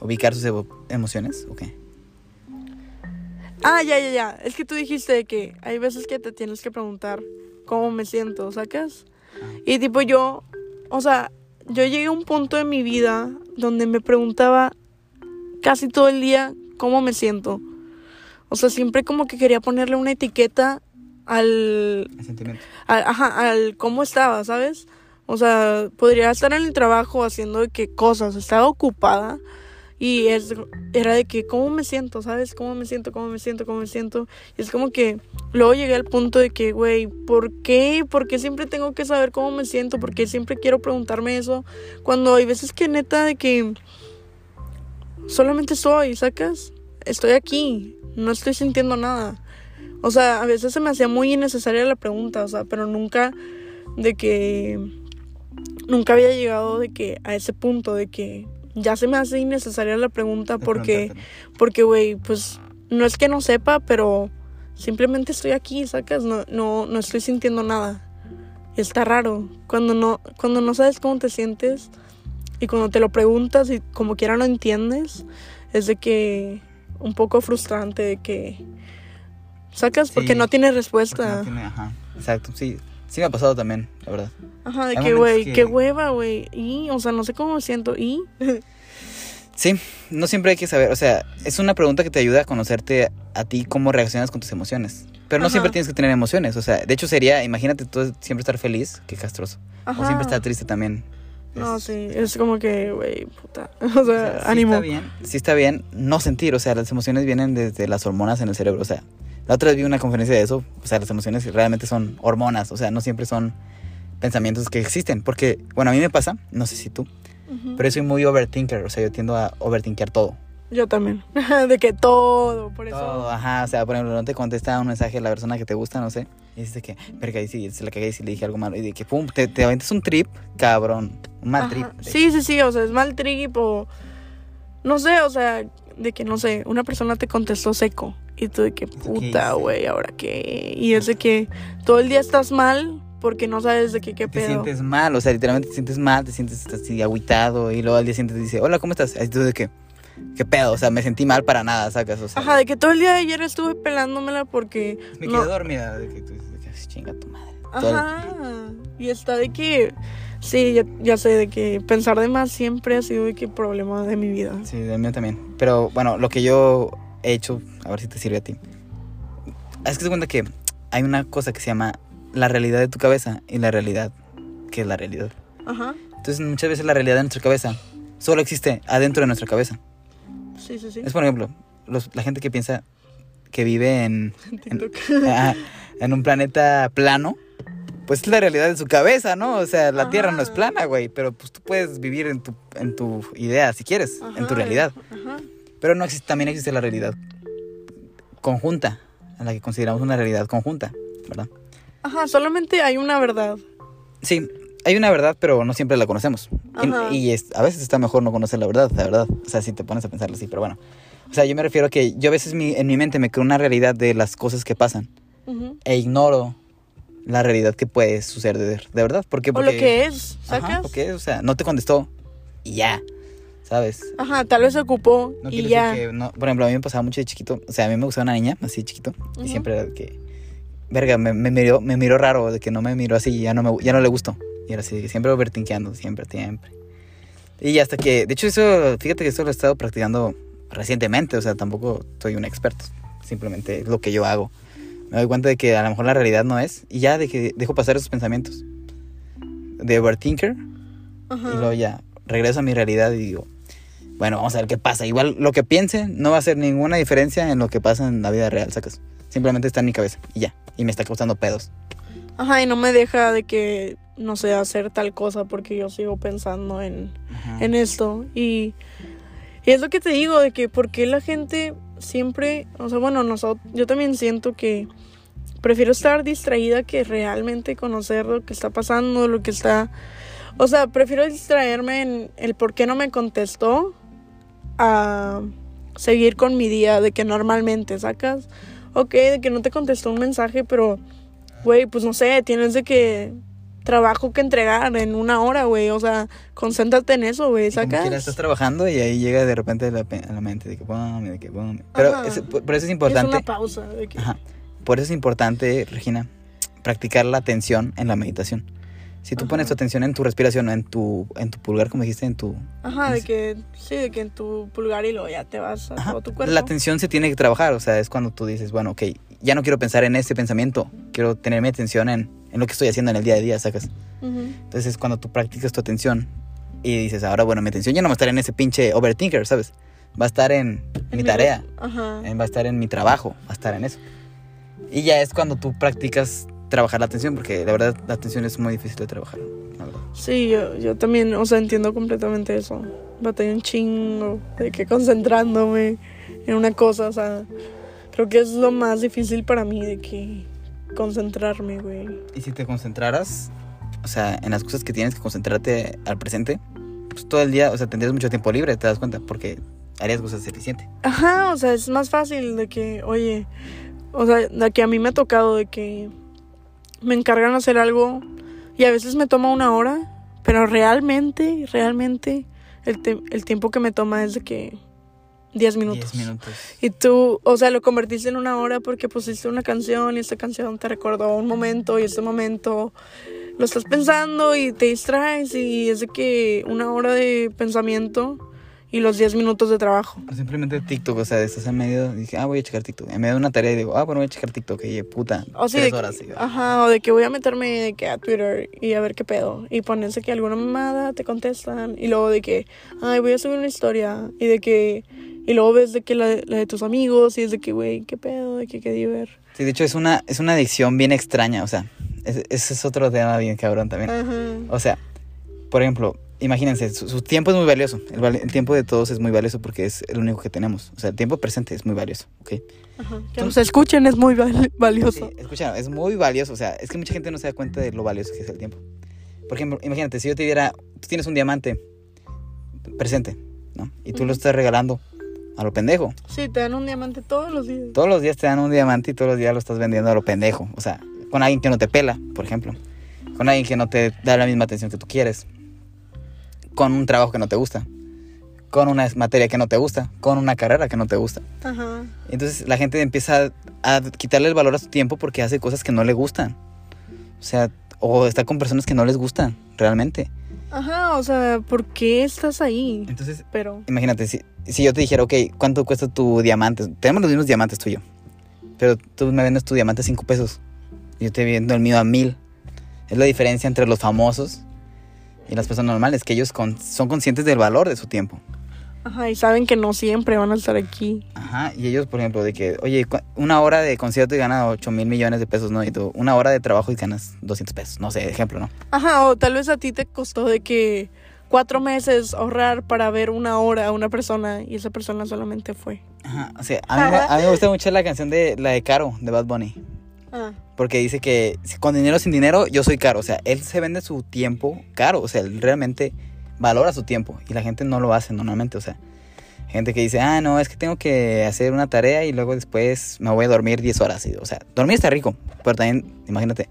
ubicar sus emociones. Ok. Ah, ya, ya, ya. Es que tú dijiste que hay veces que te tienes que preguntar cómo me siento, ¿sacas? Y tipo yo, o sea, yo llegué a un punto de mi vida donde me preguntaba casi todo el día cómo me siento. O sea, siempre como que quería ponerle una etiqueta al, El sentimiento. al, ajá, al cómo estaba, ¿sabes? O sea, podría estar en el trabajo haciendo de que cosas, estaba ocupada y es, era de que cómo me siento, ¿sabes? ¿Cómo me siento? ¿Cómo me siento? ¿Cómo me siento? Y es como que luego llegué al punto de que, güey, ¿por qué? ¿Por qué siempre tengo que saber cómo me siento? ¿Por qué siempre quiero preguntarme eso? Cuando hay veces que neta de que solamente soy, ¿sacas? Estoy aquí, no estoy sintiendo nada. O sea, a veces se me hacía muy innecesaria la pregunta, o sea, pero nunca de que nunca había llegado de que a ese punto de que ya se me hace innecesaria la pregunta porque porque güey, pues no es que no sepa, pero simplemente estoy aquí, sacas, no no no estoy sintiendo nada. Está raro cuando no cuando no sabes cómo te sientes y cuando te lo preguntas y como quiera no entiendes, es de que un poco frustrante de que sacas porque no tienes respuesta. no tiene- ajá. Exacto, sí. Sí me ha pasado también, la verdad. Ajá, de Hay que, güey, que- qué hueva, güey. Y, o sea, no sé cómo me siento. Y, Sí, no siempre hay que saber, o sea, es una pregunta que te ayuda a conocerte a ti cómo reaccionas con tus emociones. Pero no Ajá. siempre tienes que tener emociones, o sea, de hecho sería, imagínate tú siempre estar feliz, qué castroso. ajá. O siempre estar triste también. No, Es- sí, es como que, güey, puta. O sea, sí ánimo. está bien, sí está bien no sentir, o sea, las emociones vienen desde las hormonas en el cerebro, o sea, la otra vez vi una conferencia de eso, o sea, las emociones realmente son hormonas, o sea, no siempre son pensamientos que existen, porque, bueno, a mí me pasa, no sé si tú, pero yo soy muy overthinker, o sea, yo tiendo a overthinkear todo. Yo también. de que todo, por eso. Todo, ajá, o sea, por ejemplo, no te contesta un mensaje a la persona que te gusta, no sé, y dices de que, verga, y si se la cagué y si le dije algo malo, y de que, pum, te, te aventas un trip, cabrón, un mal Ajá. trip. Sí, sí, sí, o sea, es mal trip o. No sé, o sea, de que, no sé, una persona te contestó seco. Y tú de que, puta, güey, ¿ahora qué? Y es de que todo el día estás mal porque no sabes de qué, qué te pedo. sientes mal, o sea, literalmente te sientes mal, te sientes así agüitado y luego al día siguiente te dice, hola, ¿cómo estás? Así tú de que, ¿qué pedo? O sea, me sentí mal para nada, sacas, o sea, Ajá, de que todo el día de ayer estuve pelándomela porque. me no- quedé dormida, de que tú dices, de chinga tu madre. Todo el- Ajá. Y está de que. Sí, ya, ya sé, de que pensar de más siempre ha sido de que problema de mi vida. Sí, del mío también. Pero bueno, lo que yo he hecho, a ver si te sirve a ti. Es que se cuenta que hay una cosa que se llama la realidad de tu cabeza y la realidad que es la realidad. Ajá. Entonces muchas veces la realidad de nuestra cabeza solo existe adentro de nuestra cabeza. Sí, sí, sí. Es por ejemplo, los- la gente que piensa que vive en, en, un planeta plano, pues es la realidad de su cabeza, ¿no? O sea, la Tierra no es plana, güey, pero pues tú puedes vivir en tu, en tu idea si quieres, en tu realidad. Ajá. Pero no existe, también existe la realidad conjunta, en la que consideramos una realidad conjunta, ¿verdad? Ajá, solamente hay una verdad. Sí, hay una verdad, pero no siempre la conocemos. Y- Ajá. Y, es- a veces está mejor no conocer la verdad, la verdad. O sea, si te pones a pensarlo así, pero bueno. O sea, yo me refiero a que yo a veces mi- en mi mente me creo una realidad de las cosas que pasan Ujú. e ignoro la realidad que puede suceder de, verdad. ¿Por qué? O Porque, lo que es, Ajá, ¿sacas? porque, o sea, no te contestó y ya, ¿sabes? Ajá, tal vez se ocupó No y ya. decir que, no, por ejemplo, a mí me pasaba mucho de chiquito, o sea, a mí me gustaba una niña así de chiquito Ujú. y siempre era de que, verga, me, me miró, me miró raro, de que no me miró así y ya no, me, ya no le gustó. Y era así, siempre overtinkeando, siempre, siempre. Y hasta que, de hecho eso, fíjate que eso lo he estado practicando recientemente, o sea, tampoco soy un experto, simplemente es lo que yo hago. Me doy cuenta de que a lo mejor la realidad no es y ya de que dejo pasar esos pensamientos de overthinker Ajá. y luego ya regreso a mi realidad y digo, bueno, vamos a ver qué pasa. Igual lo que piense no va a hacer ninguna diferencia en lo que pasa en la vida real, sacas. Simplemente está en mi cabeza y ya. Y me está causando pedos. Ajá, y no me deja de que, no sé, hacer tal cosa porque yo sigo pensando en, en esto. Y, y es lo que te digo, de que por qué la gente siempre, o sea, bueno, nosotros, yo también siento que prefiero estar distraída que realmente conocer lo que está pasando, lo que está... O sea, prefiero distraerme en el por qué no me contestó a seguir con mi día de que normalmente sacas. Ok, de que no te contestó un mensaje, pero, güey, pues no sé, tienes de que trabajo que entregar en una hora, güey. O sea, concéntrate en eso, güey, sacas. estás trabajando y ahí llega de repente a la, a la mente de que pum, de que pum. Pero es- por, por eso es Es importante. una pausa. De que, Ajá. Por eso es importante, Regina, practicar la atención en la meditación. Si tú Ajá. pones tu atención en tu respiración, en tu, en tu pulgar, como dijiste, en tu... Ajá, de es- que, sí, de que en tu pulgar y luego ya te vas a Ajá, todo tu cuerpo. La atención se tiene que trabajar, o sea, es cuando tú dices, bueno, ok, ya no quiero pensar en este pensamiento, quiero tener mi atención en, en lo que estoy haciendo en el día a día, sacas. Ujú. Entonces es cuando tú practicas tu atención y dices, ahora, bueno, mi atención ya no va a estar en ese pinche overthinker, ¿sabes? Va a estar en, En mi tarea, Ajá. eh, va a estar en mi trabajo, va a estar en eso. Y ya es cuando tú practicas trabajar la atención, porque la verdad la atención es muy difícil de trabajar, la verdad. Sí, yo, yo también, o sea, entiendo completamente eso. Batalla un chingo de que concentrándome en una cosa, o sea, creo que es lo más difícil para mí de que concentrarme, güey. Y si te concentraras, o sea, en las cosas que tienes que concentrarte al presente, pues todo el día, o sea, tendrías mucho tiempo libre, te das cuenta, porque harías cosas eficientes. Ajá, o sea, es más fácil de que, oye, o sea, de que a mí me ha tocado de que me encargan hacer algo y a veces me toma una hora, pero realmente, realmente el, te- el tiempo que me toma es de que 10 minutos. 10 minutos. Y tú, o sea, lo convertiste en una hora porque pusiste una canción y esta canción te recordó un momento y este momento lo estás pensando y te distraes y es de que una hora de pensamiento y los 10 minutos de trabajo. O simplemente TikTok, o sea, estás en medio, dije, ah, voy a checar TikTok. En medio de una tarea y digo, ah, bueno, voy a checar TikTok. Y puta, O sí, tres de que- horas. yo, Ajá, o de que voy a meterme de que a Twitter y a ver qué pedo. Y ponerse que alguna mamada te contestan. Y luego de que, ay, voy a subir una historia. Y de que, y luego ves de que la, la de tus amigos y es de que, güey, qué pedo, de que qué diver. Sí, de hecho es una, es una adicción bien extraña, o sea, es- ese es otro tema bien cabrón también. Ajá. O sea, por ejemplo, imagínense, su, su tiempo es muy valioso. El, tiempo de todos es muy valioso porque es el único que tenemos. O sea, el tiempo presente es muy valioso, ¿ok? Ajá. Que nos escuchen es muy val- Sí, valioso. escucha, es muy valioso. O sea, es que mucha gente no se da cuenta de lo valioso que es el tiempo. Por ejemplo, imagínate, si yo te diera, tú tienes un diamante presente, ¿no? Y tú lo estás regalando a lo pendejo. Sí, te dan un diamante todos los días. Todos los días te dan un diamante y todos los días lo estás vendiendo a lo pendejo. O sea, con alguien que no te pela, por ejemplo. Con alguien que no te da la misma atención que tú quieres. Con un trabajo que no te gusta. Con una materia que no te gusta. Con una carrera que no te gusta. Ajá. Entonces la gente empieza a, a quitarle el valor a su tiempo porque hace cosas que no le gustan. O sea, o está con personas que no les gustan, realmente. Ajá, o sea, ¿por qué estás ahí? Entonces, Pero, imagínate, si, si yo te dijera, ok, ¿cuánto cuesta tu diamante? Tenemos los mismos diamantes tú y yo. Pero tú me vendes tu diamante a 5 pesos. Yo te vendo el mío a mil. Es la diferencia entre los famosos y las personas normales, que ellos con- son conscientes del valor de su tiempo. Ajá, y saben que no siempre van a estar aquí. Ajá, y ellos, por ejemplo, de que, oye, una hora de concierto y ganas 8 mil millones de pesos, ¿no? Y tú, una hora de trabajo y ganas 200 pesos, no sé, ejemplo, ¿no? Ajá, o tal vez a ti te costó de que cuatro meses ahorrar para ver una hora a una persona y esa persona solamente fue. Ajá, o sea, a mí, me- a mí me gusta mucho la canción de la de Caro, de Bad Bunny. Ah. Porque dice que con dinero o sin dinero, yo soy caro. O sea, él se vende su tiempo caro. O sea, él realmente valora su tiempo. Y la gente no lo hace normalmente. O sea, gente que dice, ah, no, es que tengo que hacer una tarea y luego después me voy a dormir 10 horas. O sea, dormir está rico. Pero también, imagínate,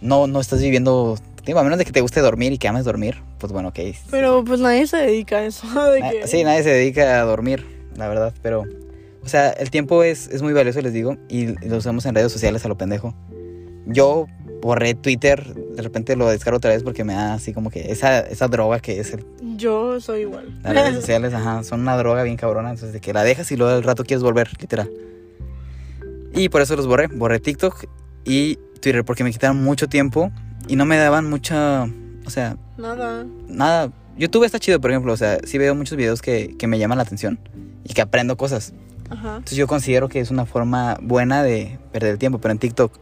no, no estás viviendo tiempo. A menos de que te guste dormir y que ames dormir. Pues bueno, ok. Pero pues nadie se dedica a eso. De Na- que... Sí, nadie se dedica a dormir, la verdad, pero... O sea, el tiempo es, es muy valioso, les digo, y lo usamos en redes sociales a lo pendejo. Yo borré Twitter, de repente lo descargo otra vez porque me da así como que esa, esa droga que es el, Yo soy igual. las redes sociales, ajá, son una droga bien cabrona, entonces de que la dejas y luego al rato quieres volver, literal. Y por eso los borré, borré TikTok y Twitter porque me quitaron mucho tiempo y no me daban mucha, o sea, Nada. nada. YouTube está chido, por ejemplo. O sea, sí veo muchos videos que, que me llaman la atención y que aprendo cosas. Ajá. Entonces yo considero que es una forma buena de perder el tiempo. Pero en TikTok,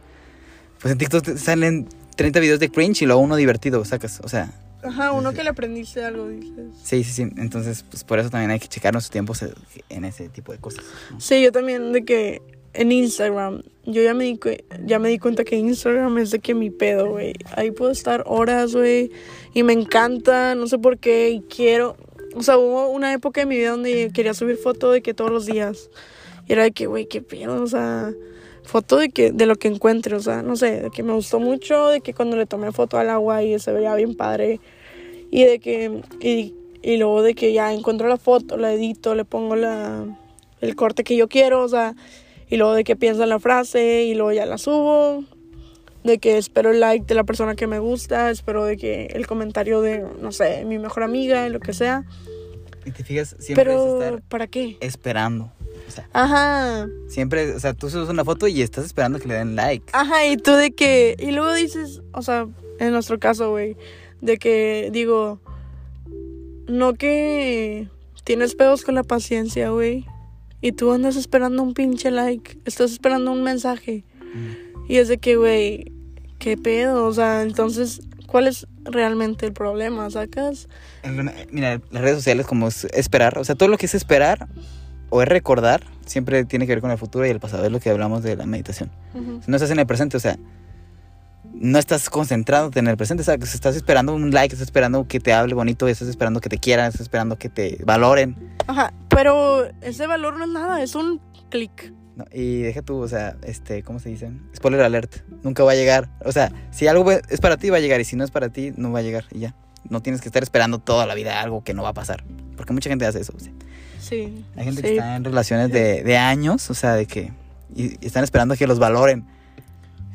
pues en TikTok salen 30 videos de cringe y luego uno divertido, sacas. O sea, Ajá, uno que le aprendiste algo, dices. sí, sí, sí. Entonces, pues por eso también hay que checar nuestros tiempos en ese tipo de cosas. ¿no? Sí, yo también de que en Instagram, yo ya me di, ya me di cuenta que Instagram es de que mi pedo, güey. Ahí puedo estar horas, güey. Y me encanta, no sé por qué, y quiero... O sea, hubo una época en mi vida donde quería subir foto de que todos los días. Y era de que, güey, qué pedo, o sea... Foto de que de lo que encuentre, o sea, no sé, de que me gustó mucho, de que cuando le tomé foto al agua y se veía bien padre. Y de que... Y, y luego de que ya encuentro la foto, la edito, le pongo la el corte que yo quiero, o sea, y luego de que pienso en la frase y luego ya la subo, de que espero el like de la persona que me gusta, espero de que el comentario de, no sé, mi mejor amiga, lo que sea, Y te fijas, siempre pero es estar ¿para qué? esperando. O sea, Ajá, siempre, o sea, tú subes una foto y estás esperando que le den like. ajá, y tú de que, y luego dices, o sea, en nuestro caso, güey, de que digo, no que tienes pedos con la paciencia, güey, y tú andas esperando un pinche like, estás esperando un mensaje. Mm. Y es de que, güey, ¿qué pedo? O sea, entonces, ¿cuál es realmente el problema? ¿Sacas? Mira, las redes sociales como es esperar, o sea, todo lo que es esperar o es recordar, siempre tiene que ver con el futuro y el pasado, es lo que hablamos de la meditación. Si no estás en el presente, o sea, no estás concentrado en el presente, o sea, que estás esperando un like, estás esperando que te hable bonito, estás esperando que te quieran, estás esperando que te valoren. Ajá, pero ese valor no es nada, es un clic. ¿no? Y deja tú, o sea, este, ¿cómo se dice? Spoiler alert, nunca va a llegar. O sea, si algo es para ti, va a llegar, y si no es para ti, no va a llegar, y ya. No tienes que estar esperando toda la vida algo que no va a pasar. Porque mucha gente hace eso. o sea. Sí. Hay gente sí. que está en relaciones de, de años, o sea, de que. Y, y están esperando que los valoren.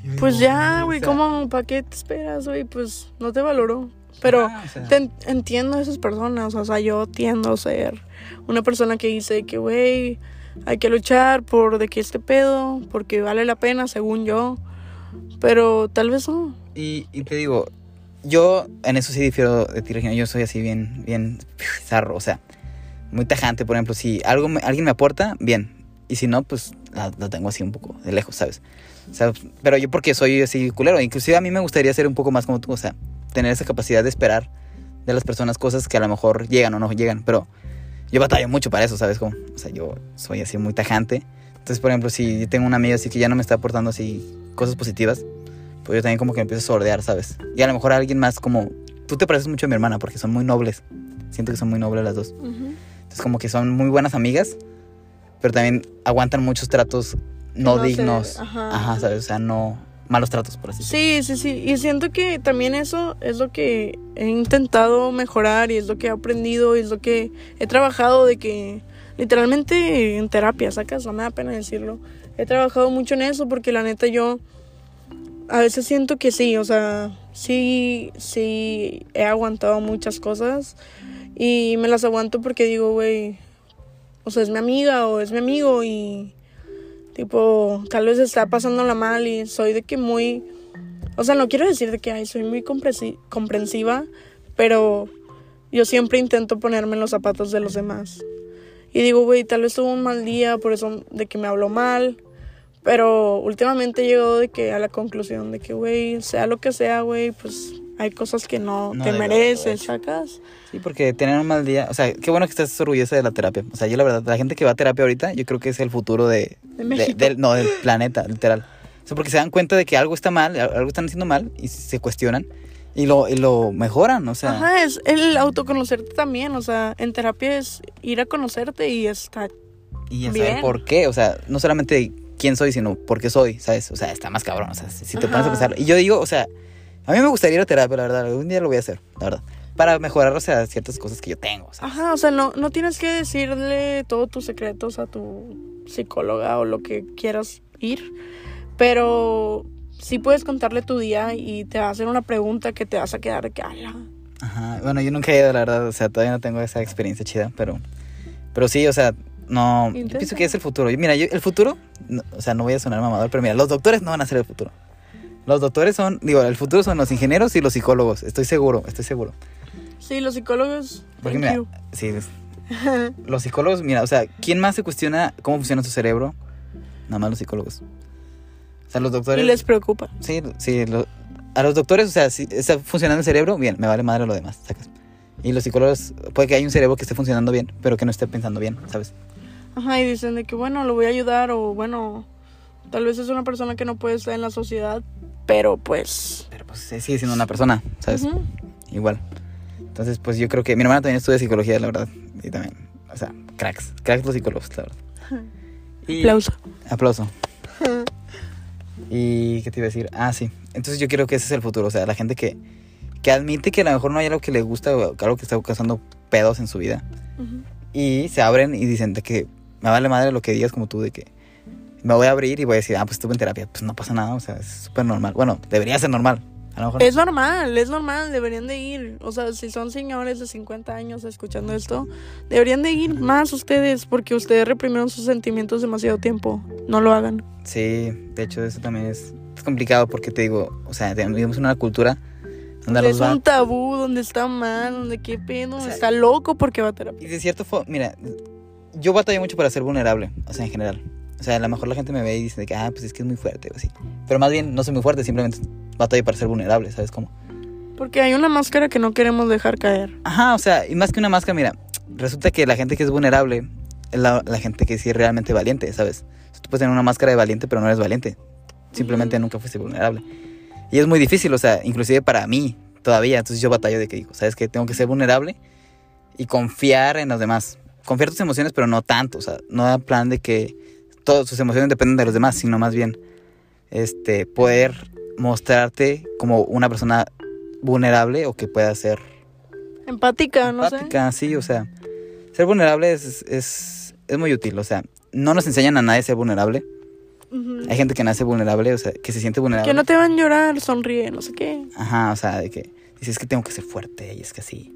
Yo Pues digo, ya, o güey, sea, ¿cómo? ¿Para qué te esperas, güey? Pues no te valoró. Pero ah, o sea, te en- entiendo a esas personas, o sea, yo tiendo a ser una persona que dice que, güey, hay que luchar por de que este pedo, porque vale la pena, según yo. Pero tal vez no. Y, y te digo, yo en eso sí difiero de ti, Regina. Yo soy así bien, bien zarro, o sea, muy tajante. Por ejemplo, si algo me- alguien me aporta, bien. Y si no, pues la tengo así un poco de lejos, ¿sabes? O sea, pero yo porque soy así culero. Inclusive a mí me gustaría ser un poco más como tú, o sea, tener esa capacidad de esperar de las personas cosas que a lo mejor llegan o no llegan. Pero yo batallo mucho para eso, ¿sabes? Como, o sea, yo soy así muy tajante. Entonces, por ejemplo, si yo tengo un amigo así que ya no me está aportando así cosas positivas, pues yo también como que empiezo a sordear, ¿sabes? Y a lo mejor alguien más como... Tú te pareces mucho a mi hermana porque son muy nobles. Siento que son muy nobles las dos. Entonces como que son muy buenas amigas, pero también aguantan muchos tratos no, dignos. ajá. Ajá, ¿sabes? O sea, no... Malos tratos, por así decirlo. Sí, sí, sí. Y siento que también eso es lo que he intentado mejorar y es lo que he aprendido y es lo que he trabajado de que literalmente en terapia, sacas, no me da pena decirlo. He trabajado mucho en eso porque la neta yo a veces siento que sí, o sea, sí, sí he aguantado muchas cosas y me las aguanto porque digo, güey, o sea, es mi amiga o es mi amigo y tipo, tal vez está pasándola mal y soy de que muy, o sea, no quiero decir de que, ay, soy muy comprensi- comprensiva, pero yo siempre intento ponerme en los zapatos de los demás. Y digo, güey, tal vez tuvo un mal día, por eso de que me habló mal. Pero últimamente llegado de que a la conclusión de que, güey, sea lo que sea, güey, pues hay cosas que no, No te mereces, sacas. Sí, porque tener un mal día, o sea, qué bueno que estás orgullosa de la terapia. O sea, yo la verdad, la gente que va a terapia ahorita, yo creo que es el futuro de, De de- del, no, del planeta, literal. O sea, porque se dan cuenta de que algo está mal, algo están haciendo mal y se cuestionan y lo, y lo mejoran, o sea. Ajá, es el autoconocerte también, o sea, en terapia es ir a conocerte y está... Y saber Bien. por qué, o sea, no solamente quién soy, sino por qué soy, ¿sabes? O sea, está más cabrón, o sea, si te pones a Ajá. pensar. Y yo digo, o sea, a mí me gustaría ir a terapia, la verdad, algún día lo voy a hacer, la verdad. Para mejorar, o sea, ciertas cosas que yo tengo, sea. Ajá, o sea, no, no tienes que decirle todos tus secretos a tu psicóloga o lo que quieras ir, pero sí puedes contarle tu día y te va a hacer una pregunta que te vas a quedar de que, ala. Ajá, bueno, yo nunca he ido, la verdad, o sea, todavía no tengo esa experiencia chida, pero, pero sí, o sea, no, yo pienso que es el futuro. Mira, yo, el futuro, no, o sea, no voy a sonar mamador, pero mira, los doctores no van a ser el futuro. Los doctores son, digo, el futuro son los ingenieros y los psicólogos, estoy seguro, estoy seguro. Sí, los psicólogos. Porque mira, sí, los psicólogos, mira, o sea, ¿quién más se cuestiona cómo funciona su cerebro? Nada más los psicólogos. O sea, los Y doctores... les preocupa. Sí, sí, lo- a los doctores, o sea, si está funcionando el cerebro, bien, me vale madre lo demás, sacas. Y los psicólogos, puede que haya un cerebro que esté funcionando bien, pero que no esté pensando bien, ¿sabes? Ajá, y dicen de que, bueno, lo voy a ayudar o, bueno, tal vez es una persona que no puede estar en la sociedad, pero pues... Pero pues sigue siendo una persona, ¿sabes? Igual. Entonces, pues yo creo que mi hermana también estudia psicología, la verdad. Y también, o sea, cracks, cracks los psicólogos, la verdad. Y- Aplauso. Aplauso. ¿Y qué te iba a decir? Ah, sí. Entonces yo creo que ese es el futuro. O sea, la gente que, que admite que a lo mejor no hay algo que le gusta o algo que está causando pedos en su vida. Ujú. Y se abren y dicen de que me vale madre lo que digas como tú, de que me voy a abrir y voy a decir, ah, pues estuve en terapia. Pues no pasa nada, o sea, es súper normal. Bueno, debería ser normal. A lo mejor. Es normal, es normal, deberían de ir. O sea, si son señores de 50 años escuchando esto, deberían de ir más ustedes, porque ustedes reprimieron sus sentimientos demasiado tiempo. No lo hagan. Sí, de hecho, eso también es, es complicado porque te digo, o sea, vivimos en una cultura donde es un tabú, donde está mal, donde qué pedo, O sea, está loco porque va a terapia. Y de cierto fue, mira, yo batallo mucho para ser vulnerable, o sea, en general. O sea, a lo mejor la gente me ve y dice de que, ah, pues es que es muy fuerte o así. Pero más bien, no soy muy fuerte, simplemente batallo para ser vulnerable, ¿sabes cómo? Porque hay una máscara que no queremos dejar caer. Ajá, o sea, y más que una máscara, mira, resulta que la gente que es vulnerable es la, la gente que sí es realmente valiente, ¿sabes? Tú puedes tener una máscara de valiente, pero no eres valiente. Simplemente nunca fuiste vulnerable. Y es muy difícil, o sea, inclusive para mí todavía. Entonces yo batallo de que digo, ¿sabes qué? Tengo que ser vulnerable y confiar en los demás. Confiar tus emociones, pero no tanto, o sea, no en plan de que todas tus emociones dependen de los demás, sino más bien este poder mostrarte como una persona vulnerable o que pueda ser Empática, no sé. empática, sí, o sea, ser vulnerable es, es, es muy útil, o sea, no nos enseñan a nadie a ser vulnerable. Hay gente que nace vulnerable, o sea, que se siente vulnerable. Que no te van a llorar, sonríe, no sé qué. Ajá, o sea, de que dices que tengo que ser fuerte y es que así.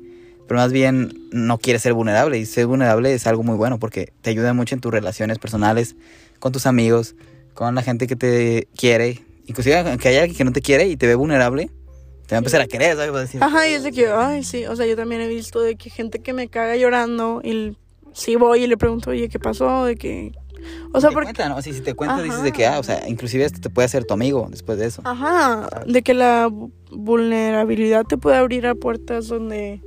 Pero más bien no quieres ser vulnerable y ser vulnerable es algo muy bueno porque te ayuda mucho en tus relaciones personales, con tus amigos, con la gente que te quiere. Inclusive aunque haya alguien que no te quiere y te ve vulnerable, te va a empezar a querer, ¿sabes? A decir, Ajá, y es de que, ay, sí, o sea, yo también he visto de que gente que me caga llorando y sí voy y le pregunto, oye, ¿qué pasó? De que, o sea, te porque, cuenta, ¿no? Sí, si te cuenta Ajá. dices de que, ah, o sea, inclusive esto te puede hacer tu amigo después de eso. ajá, de que la vu- vulnerabilidad te puede abrir a puertas donde,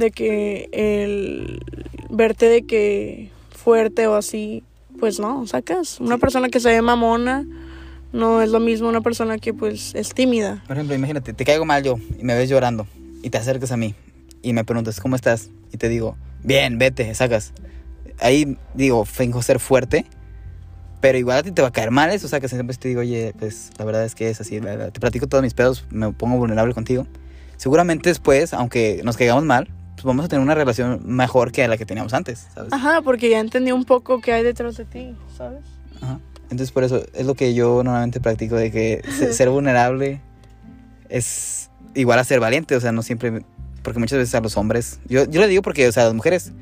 de que el verte de que fuerte o así, pues no, sacas. Una Sí. persona que se ve mamona no es lo mismo una persona que pues es tímida. Por ejemplo, imagínate, te caigo mal yo y me ves llorando y te acercas a mí y me preguntas, ¿cómo estás? Y te digo, bien, vete, sacas. Ahí digo, fingo ser fuerte, pero igual a ti te va a caer mal eso, sacas. Siempre te digo, oye, pues la verdad es que es así, te platico todos mis pedos, me pongo vulnerable contigo. Seguramente después, aunque nos caigamos mal, pues vamos a tener una relación mejor que la que teníamos antes, ¿sabes? Ajá, porque ya entendí un poco qué hay detrás de ti, ¿sabes? Ajá. Entonces por eso es lo que yo normalmente practico de que se- ser vulnerable es igual a ser valiente, o sea, no siempre, porque muchas veces a los hombres, yo, yo le digo porque, o sea, las mujeres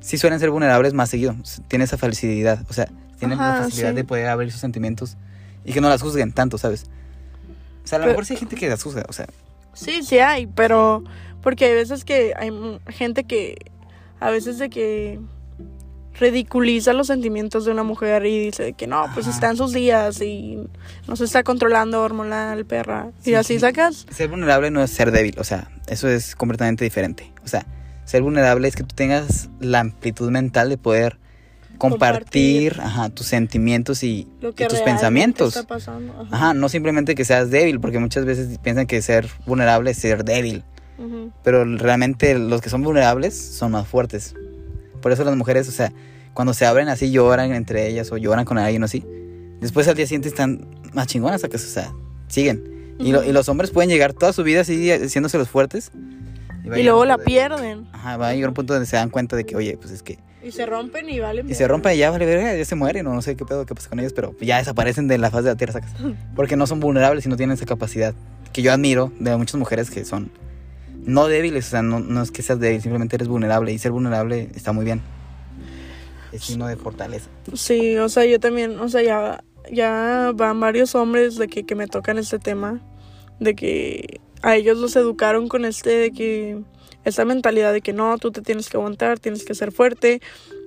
sí suelen ser vulnerables más seguido, tienen esa facilidad, o sea, tienen la Ajá, facilidad sí. de poder abrir sus sentimientos y que no las juzguen tanto, ¿sabes? O sea, a lo Pero- mejor sí hay gente que las juzga, o sea, Sí, sí hay, pero, Porque hay veces que hay gente que, a veces de que ridiculiza los sentimientos de una mujer y dice que no, pues Ajá. está en sus días y no se está controlando hormonal, perra. Sí, y así sí. sacas. Ser vulnerable no es ser débil, o sea, eso es completamente diferente. O sea, ser vulnerable es que tú tengas la amplitud mental de poder compartir, Compartir. ajá, tus sentimientos y, Lo y que tus pensamientos. está pasando. Ajá. Ajá, no simplemente que seas débil, porque muchas veces piensan que ser vulnerable es ser débil. Pero realmente los que son vulnerables son más fuertes. Por eso las mujeres, o sea, cuando se abren así lloran entre ellas o lloran con alguien o así. Después al día siguiente están más chingonas. O sea, siguen. y, lo- y los hombres pueden llegar toda su vida así haciéndose los fuertes. Y llegar luego la de- pierden. Ajá, va a llegar un punto donde se dan cuenta de que, oye, pues es que... Y se rompen y valen. Y se rompen y ya vale verga, ya se mueren o no sé qué pedo qué pasa con ellos, pero ya desaparecen de la faz de la tierra, ¿sacas? Porque no son vulnerables y no tienen esa capacidad. Que yo admiro de muchas mujeres que son no débiles, o sea, no, no es que seas débil, simplemente eres vulnerable. Y ser vulnerable está muy bien. Es signo de fortaleza. Sí, o sea, yo también, o sea, ya, ya van varios hombres de que, que me tocan este tema, de que a ellos los educaron con este, de que, esta mentalidad de que no, tú te tienes que aguantar, tienes que ser fuerte.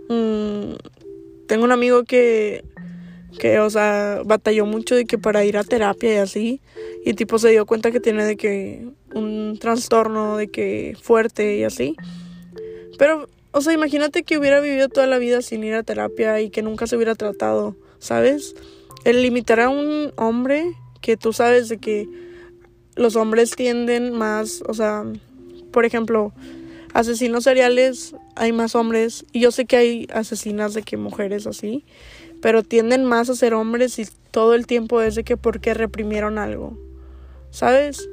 Mm, tengo un amigo que, que, o sea, batalló mucho de que para ir a terapia y así, y tipo se dio cuenta que tiene de que un trastorno de que fuerte y así. Pero, o sea, imagínate que hubiera vivido toda la vida sin ir a terapia y que nunca se hubiera tratado, ¿sabes? El limitar a un hombre que tú sabes de que los hombres tienden más, o sea, por ejemplo, asesinos seriales hay más hombres y yo sé que hay asesinas de que mujeres así, pero tienden más a ser hombres y todo el tiempo es de que porque reprimieron algo, ¿sabes?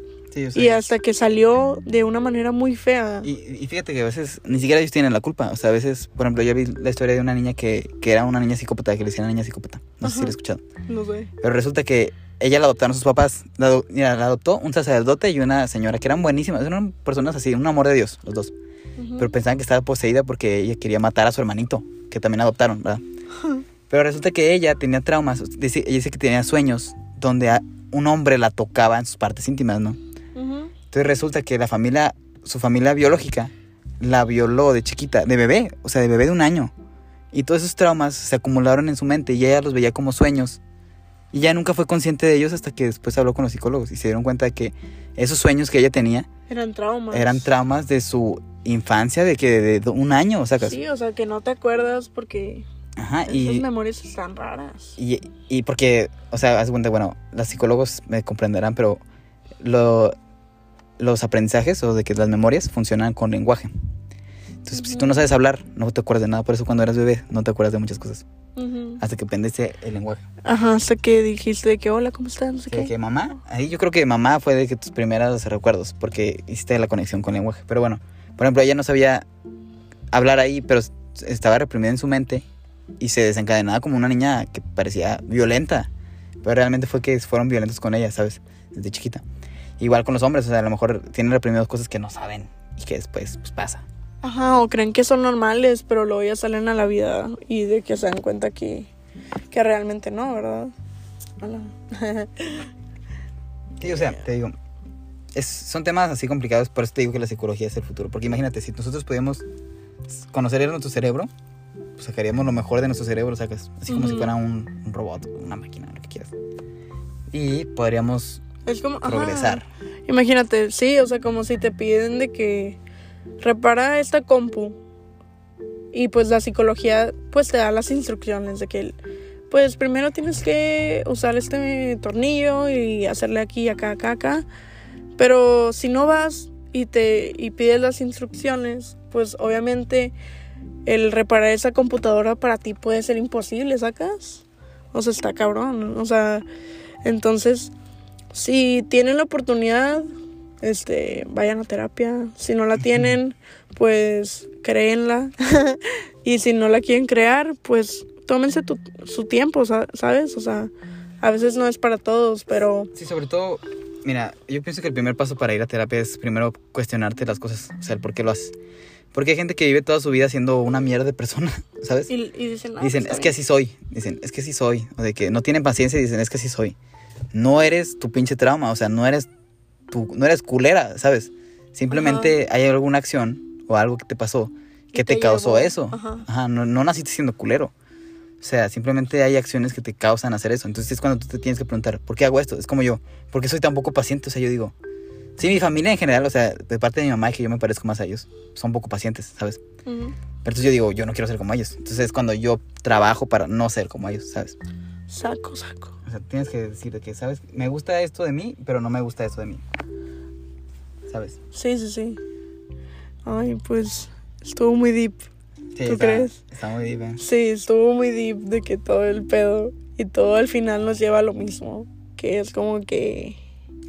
Y hasta que salió de una manera muy fea. Y, y fíjate que a veces ni siquiera ellos tienen la culpa. O sea, a veces, por ejemplo, yo vi la historia de una niña que, que era una niña psicópata, que le decían niña psicópata. No sé si la he escuchado. No sé. Pero resulta que ella la adoptaron sus papás. La, mira, la adoptó un sacerdote y una señora que eran buenísimas. Eran personas así, un amor de Dios, los dos. Pero pensaban que estaba poseída porque ella quería matar a su hermanito, que también adoptaron, ¿verdad? Pero resulta que ella tenía traumas. Dice, ella dice que tenía sueños donde a- un hombre la tocaba en sus partes íntimas, ¿no? Entonces resulta que la familia, su familia biológica, la violó de chiquita, de bebé, o sea, de bebé de un año. Y todos esos traumas se acumularon en su mente y ella los veía como sueños. Y ya nunca fue consciente de ellos hasta que después habló con los psicólogos y se dieron cuenta de que esos sueños que ella tenía Eran traumas. eran traumas de su infancia, de que de, de un año, o sea, Sí, o sea, que no te acuerdas porque ajá, esas y, memorias están raras. y, y porque, o sea, haz cuenta, bueno, los psicólogos me comprenderán, pero lo, los aprendizajes o de que las memorias funcionan con lenguaje. Entonces, si tú no sabes hablar, no te acuerdas de nada. Por eso cuando eras bebé, no te acuerdas de muchas cosas. Ujú. Hasta que aprendiste el lenguaje. Ajá, hasta que dijiste de que hola, ¿cómo estás? No sé qué. que mamá, ahí yo creo que mamá fue de que tus primeros recuerdos, porque hiciste la conexión con el lenguaje. Pero bueno, por ejemplo, ella no sabía hablar ahí, pero estaba reprimida en su mente y se desencadenaba como una niña que parecía violenta. Pero realmente fue que fueron violentos con ella, ¿sabes? Desde chiquita. Igual con los hombres, o sea, a lo mejor tienen reprimidos cosas que no saben y que después pues, pasa. Ajá, o creen que son normales, pero luego ya salen a la vida y de que se dan cuenta que, que realmente no, ¿verdad? Hola. Sí, o sea, te digo, es, son temas así complicados, por eso te digo que la psicología es el futuro. Porque imagínate, si nosotros pudiéramos conocer nuestro cerebro, pues sacaríamos lo mejor de nuestro cerebro, sacas, así como si Ujú. fuera un, un robot, una máquina, lo que quieras. Y podríamos Es como... ajá. progresar. Imagínate, sí, o sea, como si te piden de que repara esta compu y pues la psicología pues te da las instrucciones de que pues primero tienes que usar este tornillo y hacerle aquí, acá, acá, acá. Pero si no vas y te y pides las instrucciones, pues obviamente el reparar esa computadora para ti puede ser imposible, ¿sacas? O sea, está cabrón, o sea, entonces si tienen la oportunidad, este, vayan a terapia. Si no la tienen, pues créenla. y si no la quieren crear, pues tómense tu- su tiempo, sa- ¿sabes? O sea, a veces no es para todos, pero Sí, sobre todo, mira, yo pienso que el primer paso para ir a terapia es primero cuestionarte las cosas, o sea, el por qué lo haces. Porque hay gente que vive toda su vida siendo una mierda de persona, ¿sabes? y, y dicen, "Ah, Dicen, es que bien". así soy. Dicen, es que así soy. O de que no tienen paciencia y dicen, es que así soy. No eres tu pinche trauma, o sea, no eres tu, no eres culera, ¿sabes? Simplemente hay alguna acción o algo que te pasó que te, te causó llevó, eso. ajá. Ajá, no, no naciste siendo culero. O sea, simplemente hay acciones que te causan hacer eso. Entonces es cuando tú te tienes que preguntar, ¿por qué hago esto? Es como yo, ¿por qué soy tan poco paciente? O sea, yo digo, sí, mi familia en general, o sea, de parte de mi mamá, que yo me parezco más a ellos, son poco pacientes, ¿sabes? Pero entonces yo digo, yo no quiero ser como ellos. Entonces es cuando yo trabajo para no ser como ellos, ¿sabes? Saco, saco. O sea, tienes que decir de que, ¿sabes? Me gusta esto de mí, pero no me gusta esto de mí. ¿Sabes? Sí, sí, sí. Ay, pues estuvo muy deep. Sí, ¿Tú está- crees? Está muy deep, ¿eh? Sí, estuvo muy deep de que todo el pedo y todo al final nos lleva a lo mismo. Que es como que...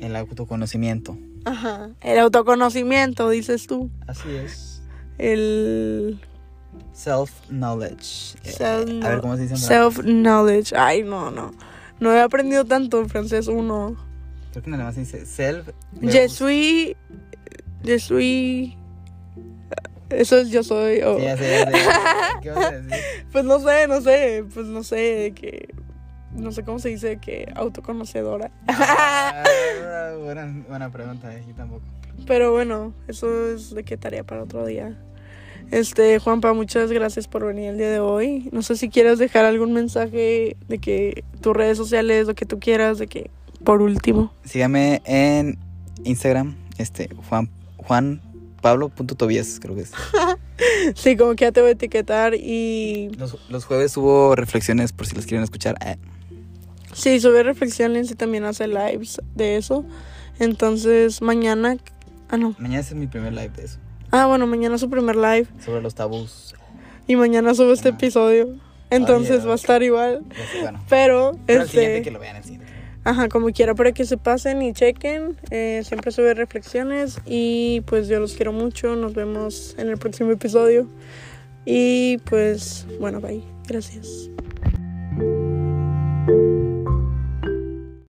El autoconocimiento. Ajá. El autoconocimiento, dices tú. Así es. El Self-knowledge. Eh, Self- a ver, ¿cómo se dice? self-knowledge. Ay, no, no. No he aprendido tanto en francés uno. Creo que en alemán se dice self. Je suis... Je suis... Eso es yo soy. o- Sí, ya sé, ya sé. ¿Qué vas a decir? Pues no sé, no sé. Pues no sé, que... No sé cómo se dice que autoconocedora. Ah, buena, buena pregunta, eh, yo tampoco. Pero bueno, eso es de qué tarea para otro día. Este, Juanpa, muchas gracias por venir el día de hoy. No sé si quieres dejar algún mensaje de que tus redes sociales, lo que tú quieras, de que por último. Sígame en Instagram, este, Juan, Juan Pablo.tobias, creo que es. Sí, como que ya te voy a etiquetar y Los, los jueves hubo reflexiones por si las quieren escuchar. Eh, sí, sube reflexiones y también hace lives de eso. Entonces, mañana, ah no. mañana es mi primer live de eso. Ah, bueno, mañana su primer live Sobre los tabús. y mañana sube este Ah. episodio. Entonces va a estar igual, Bueno, pero pero el este que lo vean el siguiente. Ajá, como quiera, para que se pasen y chequen. Eh, siempre sube reflexiones y pues yo los quiero mucho. Nos vemos en el próximo episodio. Y pues bueno, bye. Gracias.